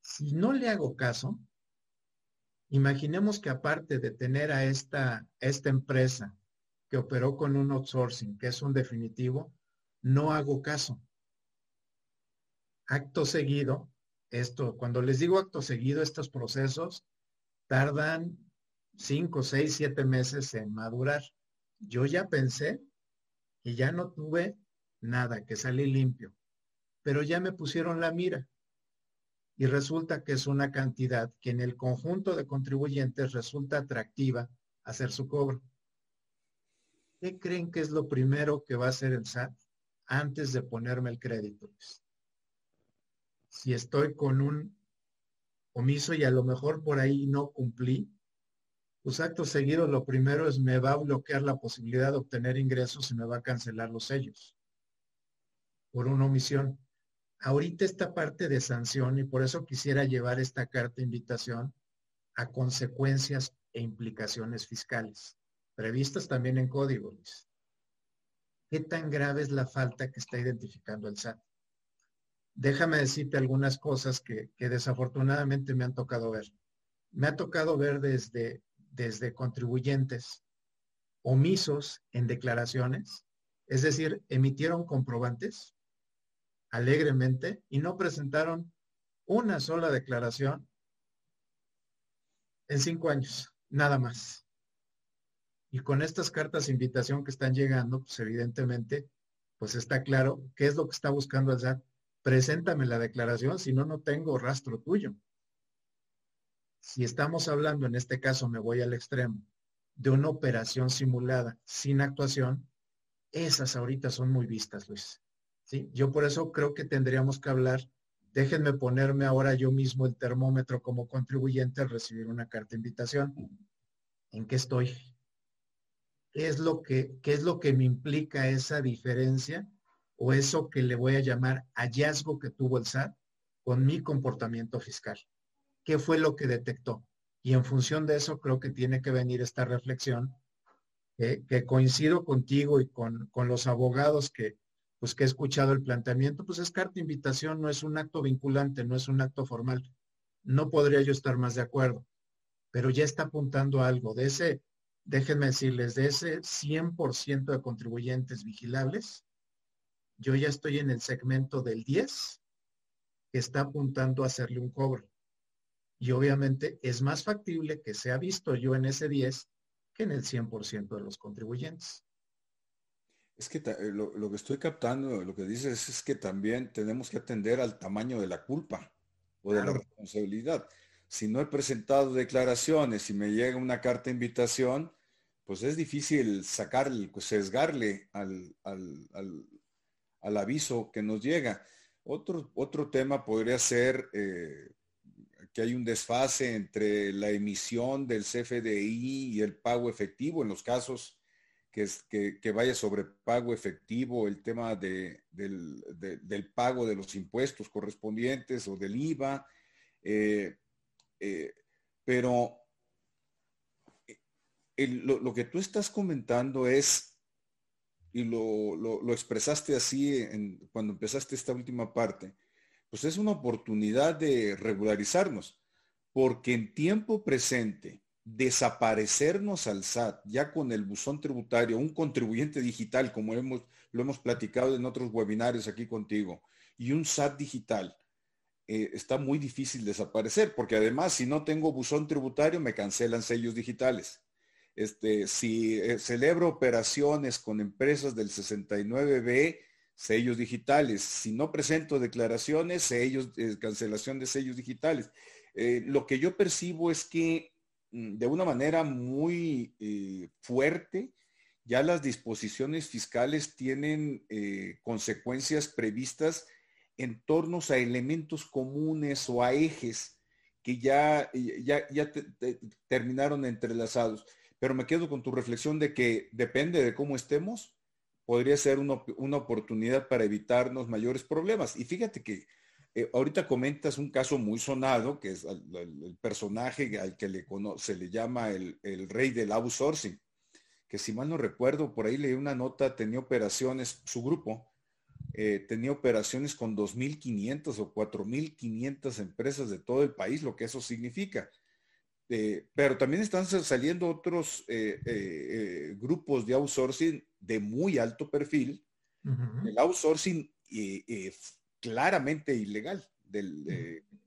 Si no le hago caso, imaginemos que aparte de tener a esta, esta empresa que operó con un outsourcing, que es un definitivo, no hago caso. Acto seguido, esto, cuando les digo acto seguido, estos procesos tardan cinco, seis, siete meses en madurar. Yo ya pensé que ya no tuve nada, que salí limpio. Pero ya me pusieron la mira y resulta que es una cantidad que en el conjunto de contribuyentes resulta atractiva hacer su cobro. ¿Qué creen que es lo primero que va a hacer el SAT antes de ponerme el crédito? Si estoy con un omiso y a lo mejor por ahí no cumplí, pues acto seguido lo primero es me va a bloquear la posibilidad de obtener ingresos y me va a cancelar los sellos por una omisión. Ahorita esta parte de sanción y por eso quisiera llevar esta carta de invitación a consecuencias e implicaciones fiscales, previstas también en código, ¿Qué tan grave es la falta que está identificando el SAT? Déjame decirte algunas cosas que, que desafortunadamente me han tocado ver. Me ha tocado ver desde desde contribuyentes omisos en declaraciones, es decir, emitieron comprobantes alegremente y no presentaron una sola declaración en cinco años, nada más. Y con estas cartas de invitación que están llegando, pues evidentemente, pues está claro qué es lo que está buscando el SAT. Preséntame la declaración, si no, no tengo rastro tuyo. Si estamos hablando, en este caso me voy al extremo, de una operación simulada sin actuación, esas ahorita son muy vistas, Luis. ¿Sí? Yo por eso creo que tendríamos que hablar, déjenme ponerme ahora yo mismo el termómetro como contribuyente al recibir una carta de invitación. ¿En qué estoy? ¿Qué es lo que, qué es lo que me implica esa diferencia o eso que le voy a llamar hallazgo que tuvo el SAT con mi comportamiento fiscal? Qué fue lo que detectó. Y en función de eso creo que tiene que venir esta reflexión, que coincido contigo y con, los abogados que, pues, que he escuchado el planteamiento, pues es carta invitación, no es un acto vinculante, no es un acto formal. No podría yo estar más de acuerdo, pero ya está apuntando algo. De ese, déjenme decirles, de ese 100% de contribuyentes vigilables, yo ya estoy en el segmento del 10 que está apuntando a hacerle un cobro. Y obviamente es más factible que sea visto yo en ese 10 que en el 100% de los contribuyentes. Es que eh, lo, que estoy captando, lo que dices es que también tenemos que atender al tamaño de la culpa o de la responsabilidad. Si no he presentado declaraciones y me llega una carta de invitación, pues es difícil sacarle, pues sesgarle al, al, aviso que nos llega. Otro, otro tema podría ser eh, que hay un desfase entre la emisión del CFDI y el pago efectivo en los casos que, vaya sobre pago efectivo, el tema de, del, pago de los impuestos correspondientes o del IVA. Eh, eh, pero eh, lo, que tú estás comentando es, y lo, expresaste así cuando empezaste esta última parte, pues es una oportunidad de regularizarnos, porque en tiempo presente, desaparecernos al SAT, ya con el buzón tributario, un contribuyente digital, como hemos, lo hemos platicado en otros webinarios aquí contigo, y un SAT digital, eh, está muy difícil desaparecer, porque además si no tengo buzón tributario me cancelan sellos digitales. Este, si eh, celebro operaciones con empresas del 69B, sellos digitales. Si no presento declaraciones, sellos, eh, cancelación de sellos digitales. Eh, lo que yo percibo es que mm, de una manera muy eh, fuerte, ya las disposiciones fiscales tienen consecuencias previstas en torno a elementos comunes o a ejes que ya, ya, ya terminaron entrelazados. Pero me quedo con tu reflexión de que depende de cómo estemos, podría ser una, oportunidad para evitarnos mayores problemas. Y fíjate que eh, ahorita comentas un caso muy sonado, que es el, personaje al que se le llama el, rey del outsourcing, que si mal no recuerdo, por ahí leí una nota, tenía operaciones, su grupo eh, tenía operaciones con 2.500 o 4.500 empresas de todo el país, lo que eso significa. Eh, pero también están saliendo otros grupos de outsourcing de muy alto perfil, el outsourcing claramente ilegal,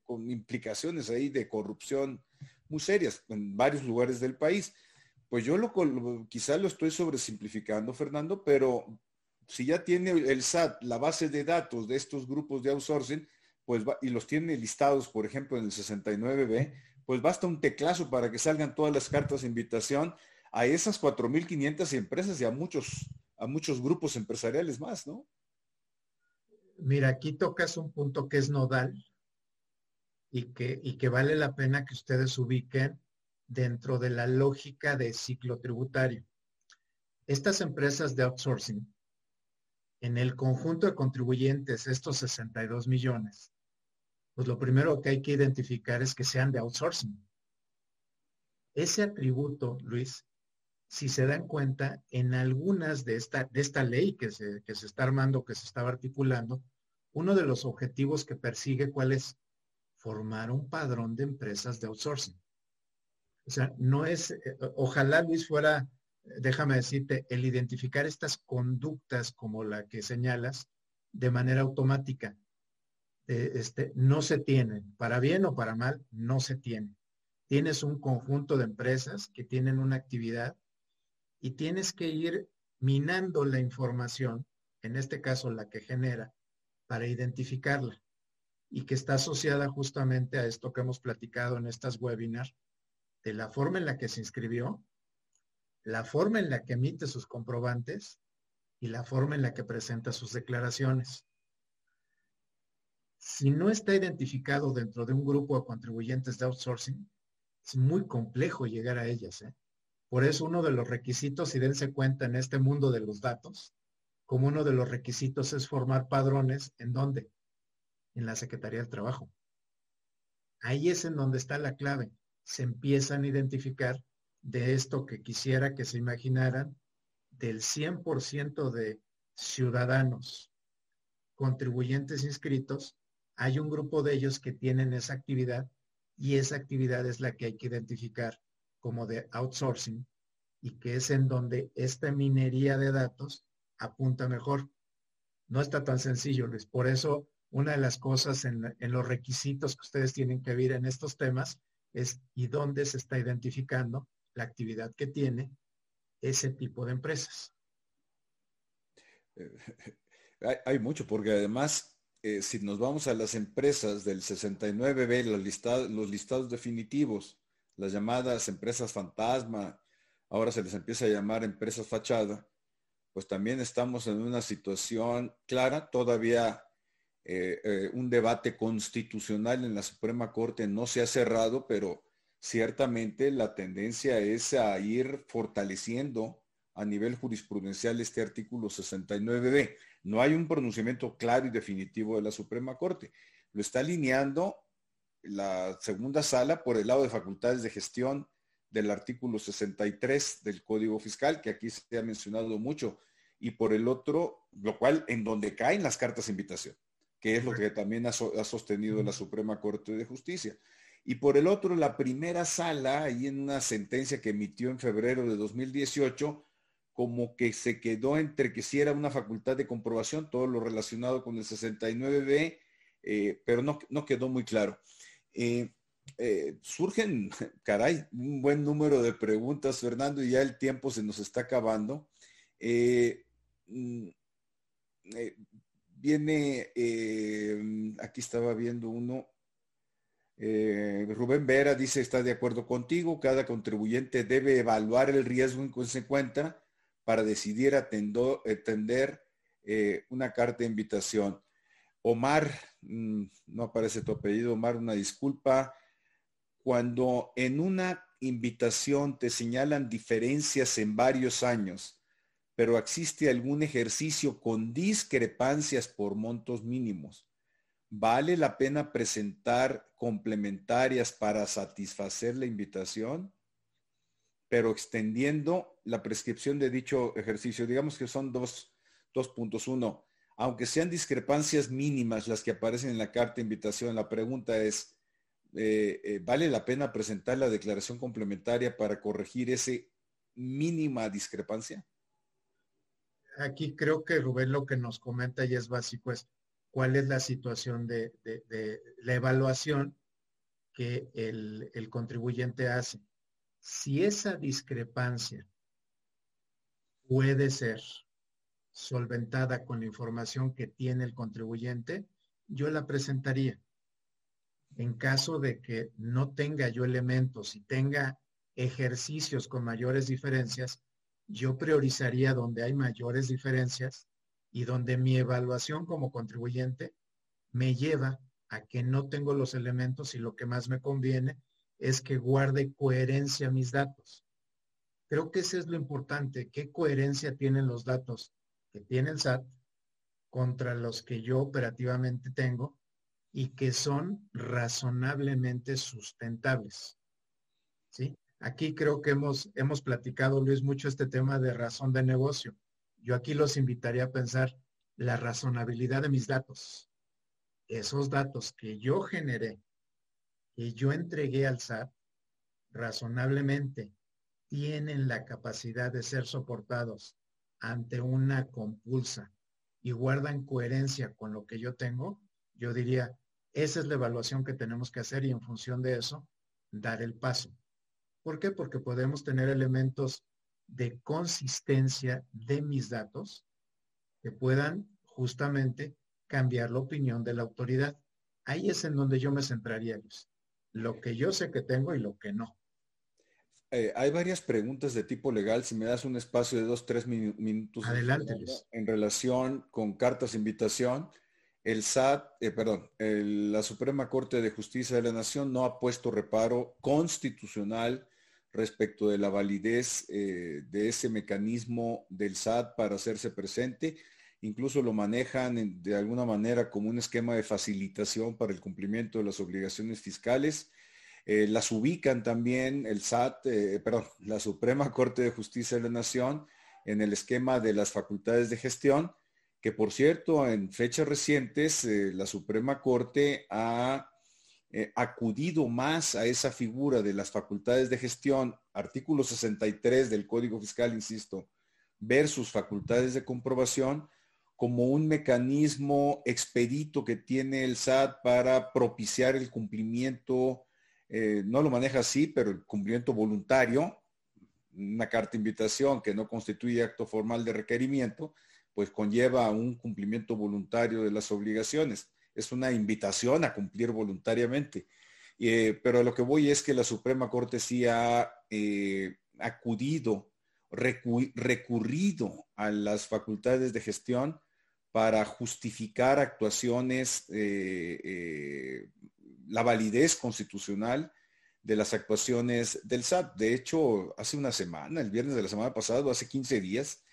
con implicaciones ahí de corrupción muy serias en varios lugares del país. Pues yo lo, quizá lo estoy sobresimplificando, Fernando, pero si ya tiene el SAT la base de datos de estos grupos de outsourcing, pues y los tiene listados, por ejemplo, en el 69B, pues basta un teclazo para que salgan todas las cartas de invitación a esas 4.500 empresas y a muchos, a muchos grupos empresariales más, ¿no? Mira, aquí tocas un punto que es nodal y que, y que vale la pena que ustedes ubiquen dentro de la lógica de ciclo tributario. Estas empresas de outsourcing, en el conjunto de contribuyentes, estos 62 millones, pues lo primero que hay que identificar es que sean de outsourcing. Ese atributo, Luis, si se dan cuenta, en algunas de esta, de esta ley que se, que se está armando, que se estaba articulando, uno de los objetivos que persigue, ¿cuál es? Formar un padrón de empresas de outsourcing. O sea, no es, eh, ojalá Luis fuera, déjame decirte, el identificar estas conductas como la que señalas de manera automática. Eh, este, no se tienen, para bien o para mal, no se tienen. Tienes un conjunto de empresas que tienen una actividad y tienes que ir minando la información, en este caso la que genera, para identificarla y que está asociada justamente a esto que hemos platicado en estas webinars, de la forma en la que se inscribió, la forma en la que emite sus comprobantes y la forma en la que presenta sus declaraciones. Si no está identificado dentro de un grupo de contribuyentes de outsourcing, es muy complejo llegar a ellas. ¿eh? Por eso uno de los requisitos, y dense cuenta en este mundo de los datos, como uno de los requisitos es formar padrones, ¿en dónde? En la Secretaría del Trabajo. Ahí es en donde está la clave. Se empiezan a identificar de esto que quisiera que se imaginaran, del 100% de ciudadanos contribuyentes inscritos, hay un grupo de ellos que tienen esa actividad y esa actividad es la que hay que identificar como de outsourcing y que es en donde esta minería de datos apunta mejor. No está tan sencillo, Luis. Por eso, una de las cosas en, los requisitos que ustedes tienen que ver en estos temas es y dónde se está identificando la actividad que tiene ese tipo de empresas. hay, mucho, porque además, eh, si nos vamos a las empresas del 69B, los listados, los listados definitivos, las llamadas empresas fantasma, ahora se les empieza a llamar empresas fachada, pues también estamos en una situación clara, todavía eh, eh, un debate constitucional en la Suprema Corte no se ha cerrado, pero ciertamente la tendencia es a ir fortaleciendo a nivel jurisprudencial este artículo 69b. No hay un pronunciamiento claro y definitivo de la Suprema Corte. Lo está alineando la segunda sala por el lado de facultades de gestión del artículo 63 del Código Fiscal, que aquí se ha mencionado mucho, y por el otro, lo cual en donde caen las cartas de invitación, que es lo que también ha, sostenido la Suprema Corte de Justicia. Y por el otro, la primera sala, ahí en una sentencia que emitió en febrero de 2018, como que se quedó entre que si era una facultad de comprobación, todo lo relacionado con el 69B, eh, pero no, no, quedó muy claro. Eh, eh, surgen, caray, un buen número de preguntas, Fernando, y ya el tiempo se nos está acabando. Mm, viene, aquí estaba viendo uno, Rubén Vera dice, está de acuerdo contigo, cada contribuyente debe evaluar el riesgo en que se encuentra para decidir atender una carta de invitación. Omar, mm, no aparece tu apellido, Omar, una disculpa cuando en una invitación te señalan diferencias en varios años, pero existe algún ejercicio con discrepancias por montos mínimos, ¿vale la pena presentar complementarias para satisfacer la invitación? Pero extendiendo la prescripción de dicho ejercicio, digamos que son dos, dos puntos. Uno, aunque sean discrepancias mínimas las que aparecen en la carta de invitación, la pregunta es, eh, eh, vale la pena presentar la declaración complementaria para corregir ese mínima discrepancia? Aquí creo que Rubén lo que nos comenta y es básico es cuál es la situación de, la evaluación que el, el contribuyente hace. Si esa discrepancia puede ser solventada con la información que tiene el contribuyente, yo la presentaría. En caso de que no tenga yo elementos y tenga ejercicios con mayores diferencias, yo priorizaría donde hay mayores diferencias y donde mi evaluación como contribuyente me lleva a que no tengo los elementos y lo que más me conviene es que guarde coherencia mis datos. Creo que eso es lo importante, qué coherencia tienen los datos que tiene el SAT contra los que yo operativamente tengo y que son razonablemente sustentables. ¿Sí? Aquí creo que hemos, hemos platicado, Luis, mucho este tema de razón de negocio. Yo aquí los invitaría a pensar la razonabilidad de mis datos. Esos datos que yo generé, que yo entregué al SAT, razonablemente tienen la capacidad de ser soportados ante una compulsa y guardan coherencia con lo que yo tengo, yo diría, esa es la evaluación que tenemos que hacer y en función de eso, dar el paso. ¿Por qué? Porque podemos tener elementos de consistencia de mis datos que puedan justamente cambiar la opinión de la autoridad. Ahí es en donde yo me centraría, Lo que yo sé que tengo y lo que no. Eh, hay varias preguntas de tipo legal. Si me das un espacio de dos, tres minutos. Adelante. En relación con cartas de invitación, el SAT, eh, perdón, la Suprema Corte de Justicia de la Nación no ha puesto reparo constitucional respecto de la validez eh, de ese mecanismo del SAT para hacerse presente. Incluso lo manejan de alguna manera como un esquema de facilitación para el cumplimiento de las obligaciones fiscales. Eh, las ubican también el SAT, eh, perdón, la Suprema Corte de Justicia de la Nación en el esquema de las facultades de gestión, que por cierto, en fechas recientes, eh, la Suprema Corte ha acudido más a esa figura de las facultades de gestión, artículo 63 del Código Fiscal, insisto, versus facultades de comprobación, como un mecanismo expedito que tiene el SAT para propiciar el cumplimiento eh, no lo maneja así, pero el cumplimiento voluntario, una carta invitación que no constituye acto formal de requerimiento, pues conlleva un cumplimiento voluntario de las obligaciones. Es una invitación a cumplir voluntariamente. Eh, pero a lo que voy es que la Suprema Corte sí ha eh, acudido, recurrido a las facultades de gestión para justificar actuaciones la validez constitucional de las actuaciones del SAT. De hecho, hace una semana, el viernes de la semana pasada, hace 15 días,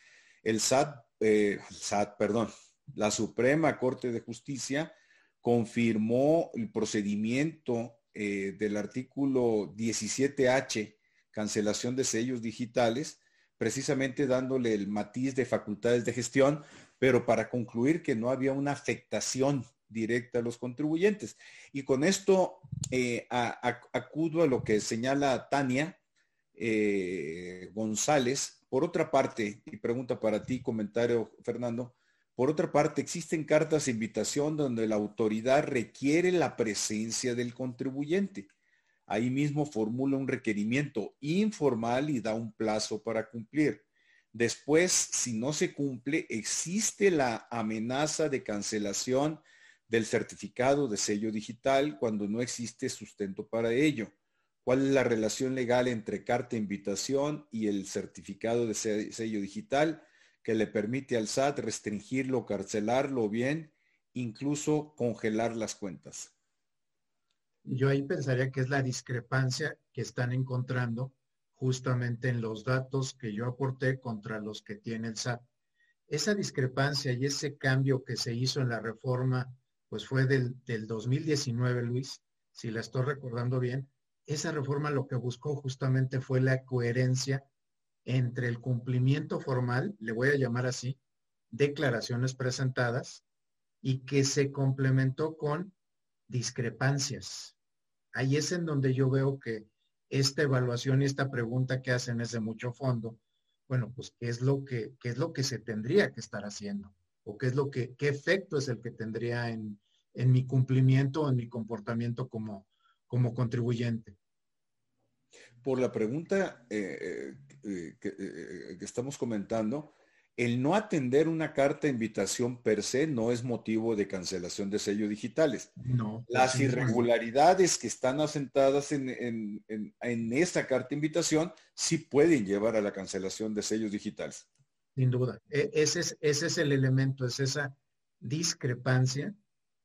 el SAT, eh, SAT, perdón, la Suprema Corte de Justicia confirmó el procedimiento eh, del artículo 17H, cancelación de sellos digitales, precisamente dándole el matiz de facultades de gestión, pero para concluir que no había una afectación directa a los contribuyentes. Y con esto eh, acudo a lo que señala Tania eh, González. Por otra parte, y pregunta para ti, comentario Fernando, por otra parte, existen cartas de invitación donde la autoridad requiere la presencia del contribuyente. Ahí mismo formula un requerimiento informal y da un plazo para cumplir. Después, si no se cumple, existe la amenaza de cancelación del certificado de sello digital cuando no existe sustento para ello. ¿Cuál es la relación legal entre carta invitación y el certificado de sello digital que le permite al SAT restringirlo, carcelarlo bien, incluso congelar las cuentas? Yo ahí pensaría que es la discrepancia que están encontrando justamente en los datos que yo aporté contra los que tiene el SAT. Esa discrepancia y ese cambio que se hizo en la reforma pues fue del, 2019, Luis, si la estoy recordando bien, esa reforma lo que buscó justamente fue la coherencia entre el cumplimiento formal, le voy a llamar así, declaraciones presentadas y que se complementó con discrepancias. Ahí es en donde yo veo que esta evaluación y esta pregunta que hacen es de mucho fondo. Bueno, pues qué es lo que es lo que se tendría que estar haciendo o qué es lo que qué efecto es el que tendría en, en mi cumplimiento, en mi comportamiento como, como contribuyente. Por la pregunta eh, eh, eh, que, estamos comentando, el no atender una carta de invitación per se no es motivo de cancelación de sellos digitales. No. Las irregularidades que están asentadas en, en, esta carta de invitación sí pueden llevar a la cancelación de sellos digitales. Sin duda. E, ese es, ese es el elemento, es esa discrepancia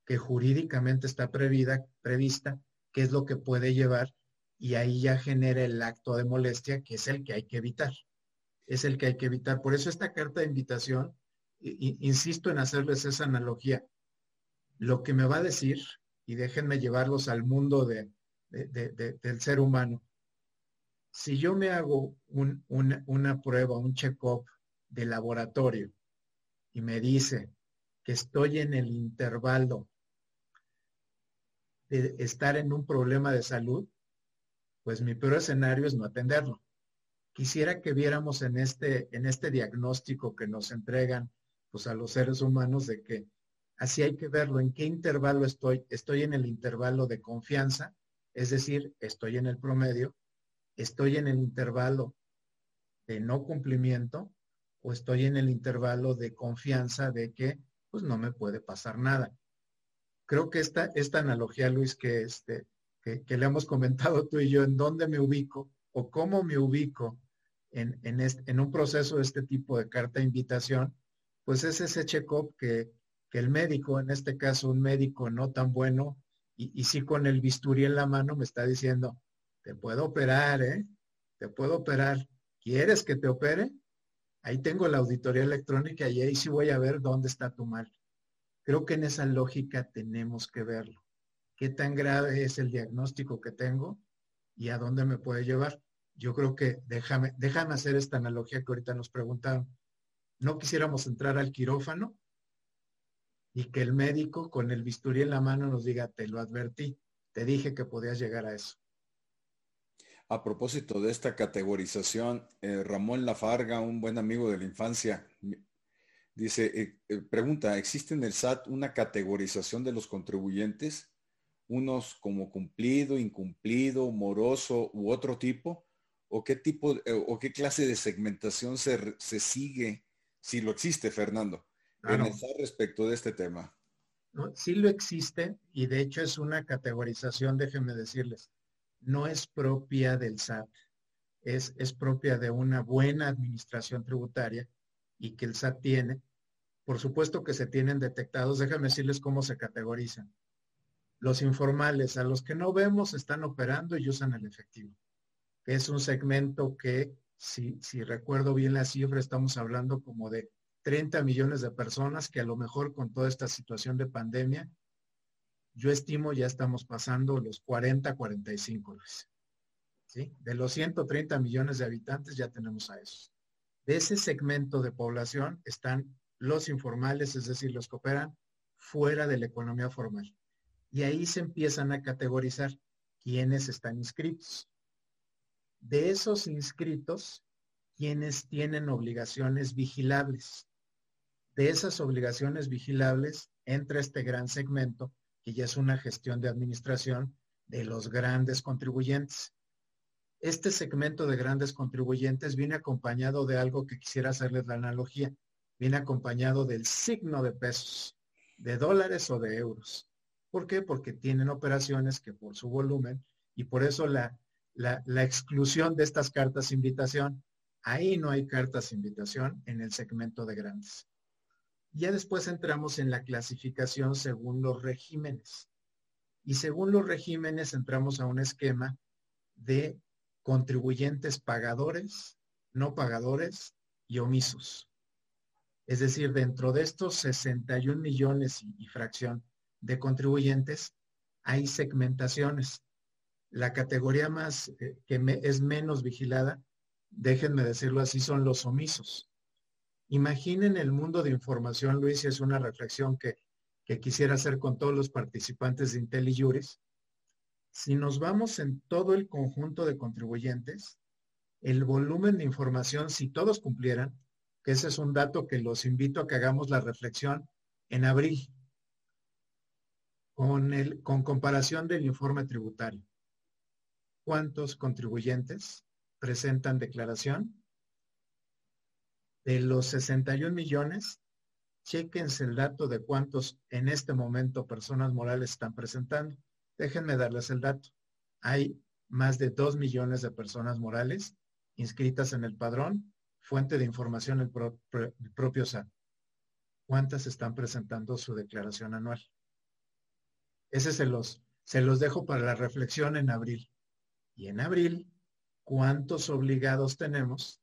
que jurídicamente está prevista, prevista, que es lo que puede llevar y ahí ya genera el acto de molestia, que es el que hay que evitar es el que hay que evitar. Por eso esta carta de invitación, insisto en hacerles esa analogía, lo que me va a decir, y déjenme llevarlos al mundo de, del ser humano, si yo me hago una, una prueba, un check-up de laboratorio y me dice que estoy en el intervalo de estar en un problema de salud, pues mi peor escenario es no atenderlo quisiera que viéramos en este, en este diagnóstico que nos entregan pues, a los seres humanos de que así hay que verlo, en qué intervalo estoy. Estoy en el intervalo de confianza, es decir, estoy en el promedio, estoy en el intervalo de no cumplimiento o estoy en el intervalo de confianza de que pues no me puede pasar nada. Creo que esta, esta analogía, Luis, que, este, que, que le hemos comentado tú y yo, en dónde me ubico o cómo me ubico en, un proceso de este tipo de carta de invitación, pues es ese check-up que, el médico, en este caso un médico no tan bueno, y, y sí con el bisturí en la mano me está diciendo, te puedo operar, ¿eh? Te puedo operar. ¿Quieres que te opere? Ahí tengo la auditoría electrónica y ahí sí voy a ver dónde está tu mal. Creo que en esa lógica tenemos que verlo. ¿Qué tan grave es el diagnóstico que tengo y a dónde me puede llevar? Yo creo que déjame, déjame hacer esta analogía que ahorita nos preguntaron. No quisiéramos entrar al quirófano y que el médico con el bisturí en la mano nos diga, te lo advertí, te dije que podías llegar a eso. A propósito de esta categorización, eh, Ramón Lafarga, un buen amigo de la infancia, dice, eh, eh, pregunta, ¿existe en el SAT una categorización de los contribuyentes? Unos como cumplido, incumplido, moroso u otro tipo? O qué tipo eh, o qué clase de segmentación se, sigue, si lo existe, Fernando, respecto de este tema. sí lo existe y de hecho es una categorización, déjenme decirles, no es propia del SAT, es, es propia de una buena administración tributaria y que el SAT tiene. Por supuesto que se tienen detectados, déjenme decirles cómo se categorizan. Los informales, a los que no vemos, están operando y usan el efectivo es un segmento que, si, recuerdo bien la cifra, estamos hablando como de 30 millones de personas que a lo mejor con toda esta situación de pandemia, yo estimo ya estamos pasando los 40, 45. ¿sí? De los 130 millones de habitantes ya tenemos a esos. De ese segmento de población están los informales, es decir, los que operan fuera de la economía formal. Y ahí se empiezan a categorizar quiénes están inscritos de esos inscritos, quienes tienen obligaciones vigilables. De esas obligaciones vigilables entra este gran segmento, que ya es una gestión de administración de los grandes contribuyentes. Este segmento de grandes contribuyentes viene acompañado de algo que quisiera hacerles la analogía. Viene acompañado del signo de pesos, de dólares o de euros. ¿Por qué? Porque tienen operaciones que por su volumen y por eso la la, exclusión de estas cartas invitación. Ahí no hay cartas invitación en el segmento de grandes. Ya después entramos en la clasificación según los regímenes. Y según los regímenes entramos a un esquema de contribuyentes pagadores, no pagadores y omisos. Es decir, dentro de estos 61 millones y fracción de contribuyentes, hay segmentaciones la categoría más eh, que es menos vigilada, déjenme decirlo así, son los omisos. Imaginen el mundo de información, Luis, y es una reflexión que, quisiera hacer con todos los participantes de IntelliJuris. Si nos vamos en todo el conjunto de contribuyentes, el volumen de información, si todos cumplieran, que ese es un dato que los invito a que hagamos la reflexión en abril, con comparación del informe tributario cuántos contribuyentes presentan declaración De los 61 millones, chequense el dato de cuántos en este momento personas morales están presentando. Déjenme darles el dato. Hay más de 2 millones de personas morales inscritas en el padrón, fuente de información el, propio SAT. ¿Cuántas están presentando su declaración anual? Ese se los, se los dejo para la reflexión en abril. Y en abril, ¿cuántos obligados tenemos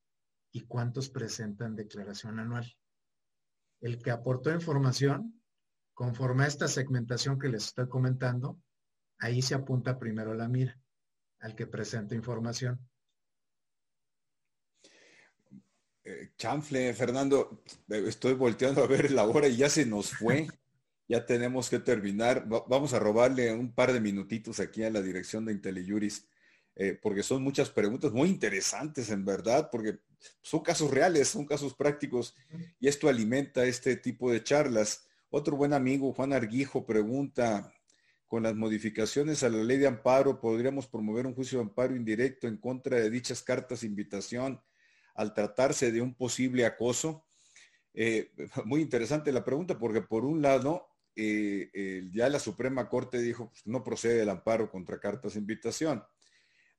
y cuántos presentan declaración anual? El que aportó información, conforme a esta segmentación que les estoy comentando, ahí se apunta primero la mira, al que presenta información. Eh, chanfle, Fernando, estoy volteando a ver la hora y ya se nos fue. ya tenemos que terminar. vamos a robarle un par de minutitos aquí a la dirección de IntelliJuris, eh, porque son muchas preguntas muy interesantes en verdad, porque son casos reales, son casos prácticos y esto alimenta este tipo de charlas. Otro buen amigo, Juan Arguijo, pregunta, con las modificaciones a la ley de amparo, ¿podríamos promover un juicio de amparo indirecto en contra de dichas cartas de invitación al tratarse de un posible acoso? Eh, muy interesante la pregunta porque por un lado, eh, ya la Suprema Corte dijo, pues, no procede el amparo contra cartas de invitación.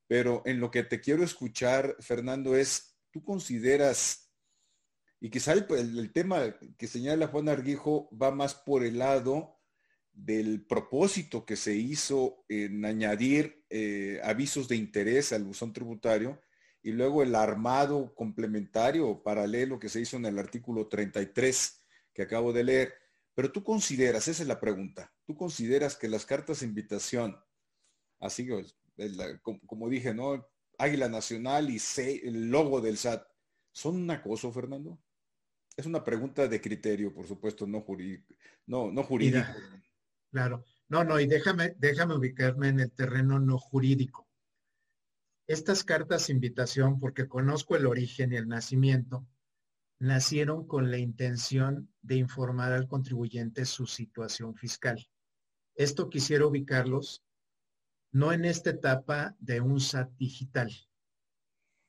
Pero en lo que te quiero escuchar, Fernando, es, ¿tú consideras, y quizá el, tema que señala Juan Arguijo va más por el lado del propósito que se hizo en añadir eh, avisos de interés al buzón tributario y luego el armado complementario o paralelo que se hizo en el artículo 33 que acabo de leer. Pero tú consideras, esa es la pregunta, tú consideras que las cartas de invitación, así como, dije, ¿no? Águila Nacional y el logo del SAT, ¿son un acoso, Fernando? Es una pregunta de criterio, por supuesto, no jurídico. No, no jurídico. claro. No, no, y déjame, déjame ubicarme en el terreno no jurídico. Estas cartas de invitación, porque conozco el origen y el nacimiento, nacieron con la intención de informar al contribuyente su situación fiscal. Esto quisiera ubicarlos no en esta etapa de un SAT digital,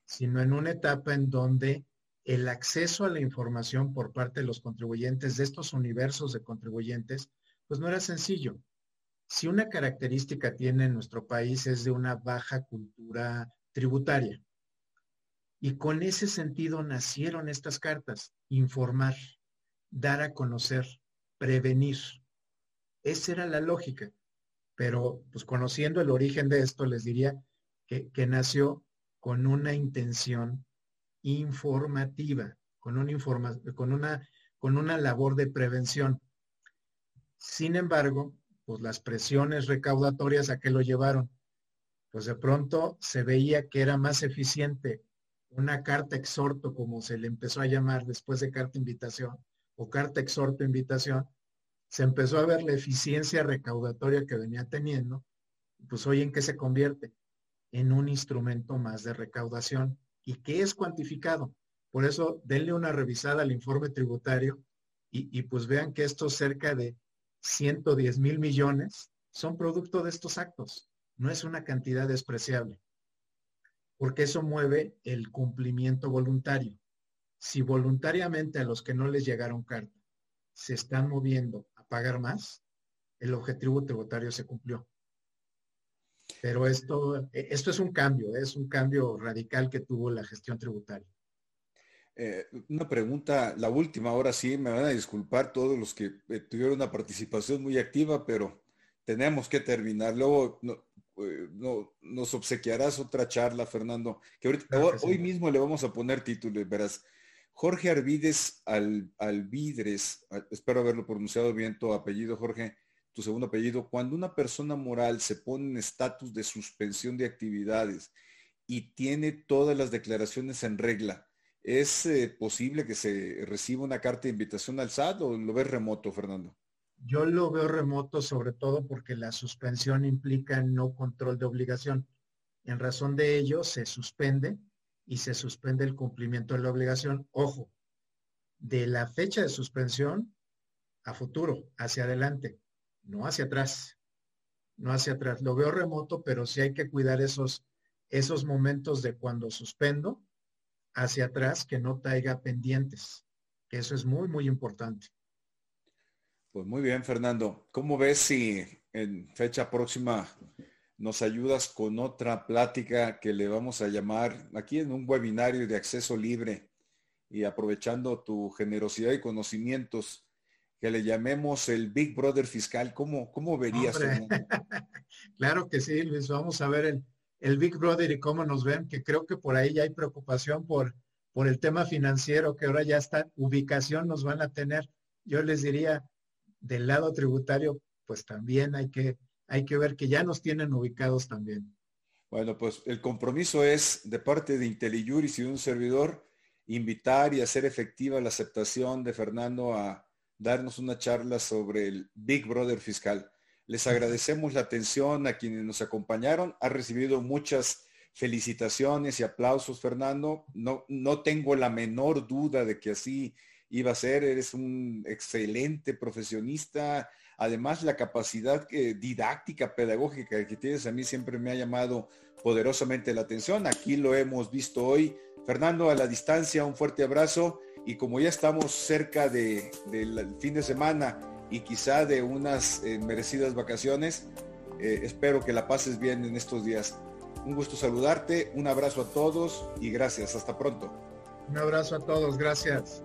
sino en una etapa en donde el acceso a la información por parte de los contribuyentes de estos universos de contribuyentes, pues no era sencillo. Si una característica tiene nuestro país es de una baja cultura tributaria. Y con ese sentido nacieron estas cartas, informar, dar a conocer, prevenir. Esa era la lógica. Pero pues conociendo el origen de esto, les diría que, nació con una intención informativa, con una, con, una, labor de prevención. Sin embargo, pues las presiones recaudatorias a qué lo llevaron. Pues de pronto se veía que era más eficiente una carta exhorto, como se le empezó a llamar después de carta invitación, o carta exhorto invitación, se empezó a ver la eficiencia recaudatoria que venía teniendo, pues hoy en qué se convierte? En un instrumento más de recaudación y que es cuantificado. Por eso, denle una revisada al informe tributario y, pues vean que estos cerca de 110 mil millones son producto de estos actos. No es una cantidad despreciable porque eso mueve el cumplimiento voluntario. Si voluntariamente a los que no les llegaron carta se están moviendo pagar más, el objetivo tributario se cumplió. Pero esto, esto es un cambio, es un cambio radical que tuvo la gestión tributaria. Eh, una pregunta, la última, ahora sí, me van a disculpar todos los que eh, tuvieron una participación muy activa, pero tenemos que terminar. Luego, eh, no, nos obsequiarás otra charla, Fernando, que ahorita, hoy, mismo le vamos a poner título, verás. Jorge Arvides Al, Alvidres, espero haberlo pronunciado bien tu apellido, Jorge, tu segundo apellido, cuando una persona moral se pone en estatus de suspensión de actividades y tiene todas las declaraciones en regla, ¿es eh, posible que se reciba una carta de invitación al SAT o lo ves remoto, Fernando? Yo lo veo remoto sobre todo porque la suspensión implica no control de obligación. En razón de ello, se suspende y se suspende el cumplimiento de la obligación. Ojo, de la fecha de suspensión a futuro, hacia adelante, no hacia atrás, no hacia atrás. Lo veo remoto, pero sí hay que cuidar esos, esos momentos de cuando suspendo hacia atrás que no traiga pendientes. Eso es muy, muy importante. Pues muy bien, Fernando. ¿Cómo ves si en fecha próxima nos ayudas con otra plática que le vamos a llamar aquí en un webinario de acceso libre y aprovechando tu generosidad y conocimientos, que le llamemos el Big Brother fiscal? ¿Cómo, cómo verías? claro que sí, Luis. Vamos a ver el, el Big Brother y cómo nos ven, que creo que por ahí ya hay preocupación por, por el tema financiero, que ahora ya está, ubicación nos van a tener. Yo les diría, del lado tributario, pues también hay que, hay que ver que ya nos tienen ubicados también. Bueno, pues el compromiso es de parte de IntelliJuris y de un servidor invitar y hacer efectiva la aceptación de Fernando a darnos una charla sobre el Big Brother fiscal. Les agradecemos la atención a quienes nos acompañaron. Ha recibido muchas felicitaciones y aplausos, Fernando. No, no tengo la menor duda de que así iba a ser. Eres un excelente profesionista. Además, la capacidad didáctica, pedagógica que tienes a mí siempre me ha llamado poderosamente la atención. Aquí lo hemos visto hoy. Fernando, a la distancia, un fuerte abrazo. Y como ya estamos cerca del fin de semana, y quizá de unas eh, merecidas vacaciones. Eh, espero que la pases bien en estos días. Un gusto saludarte, un abrazo a todos y gracias. Hasta pronto. Un abrazo a todos, gracias.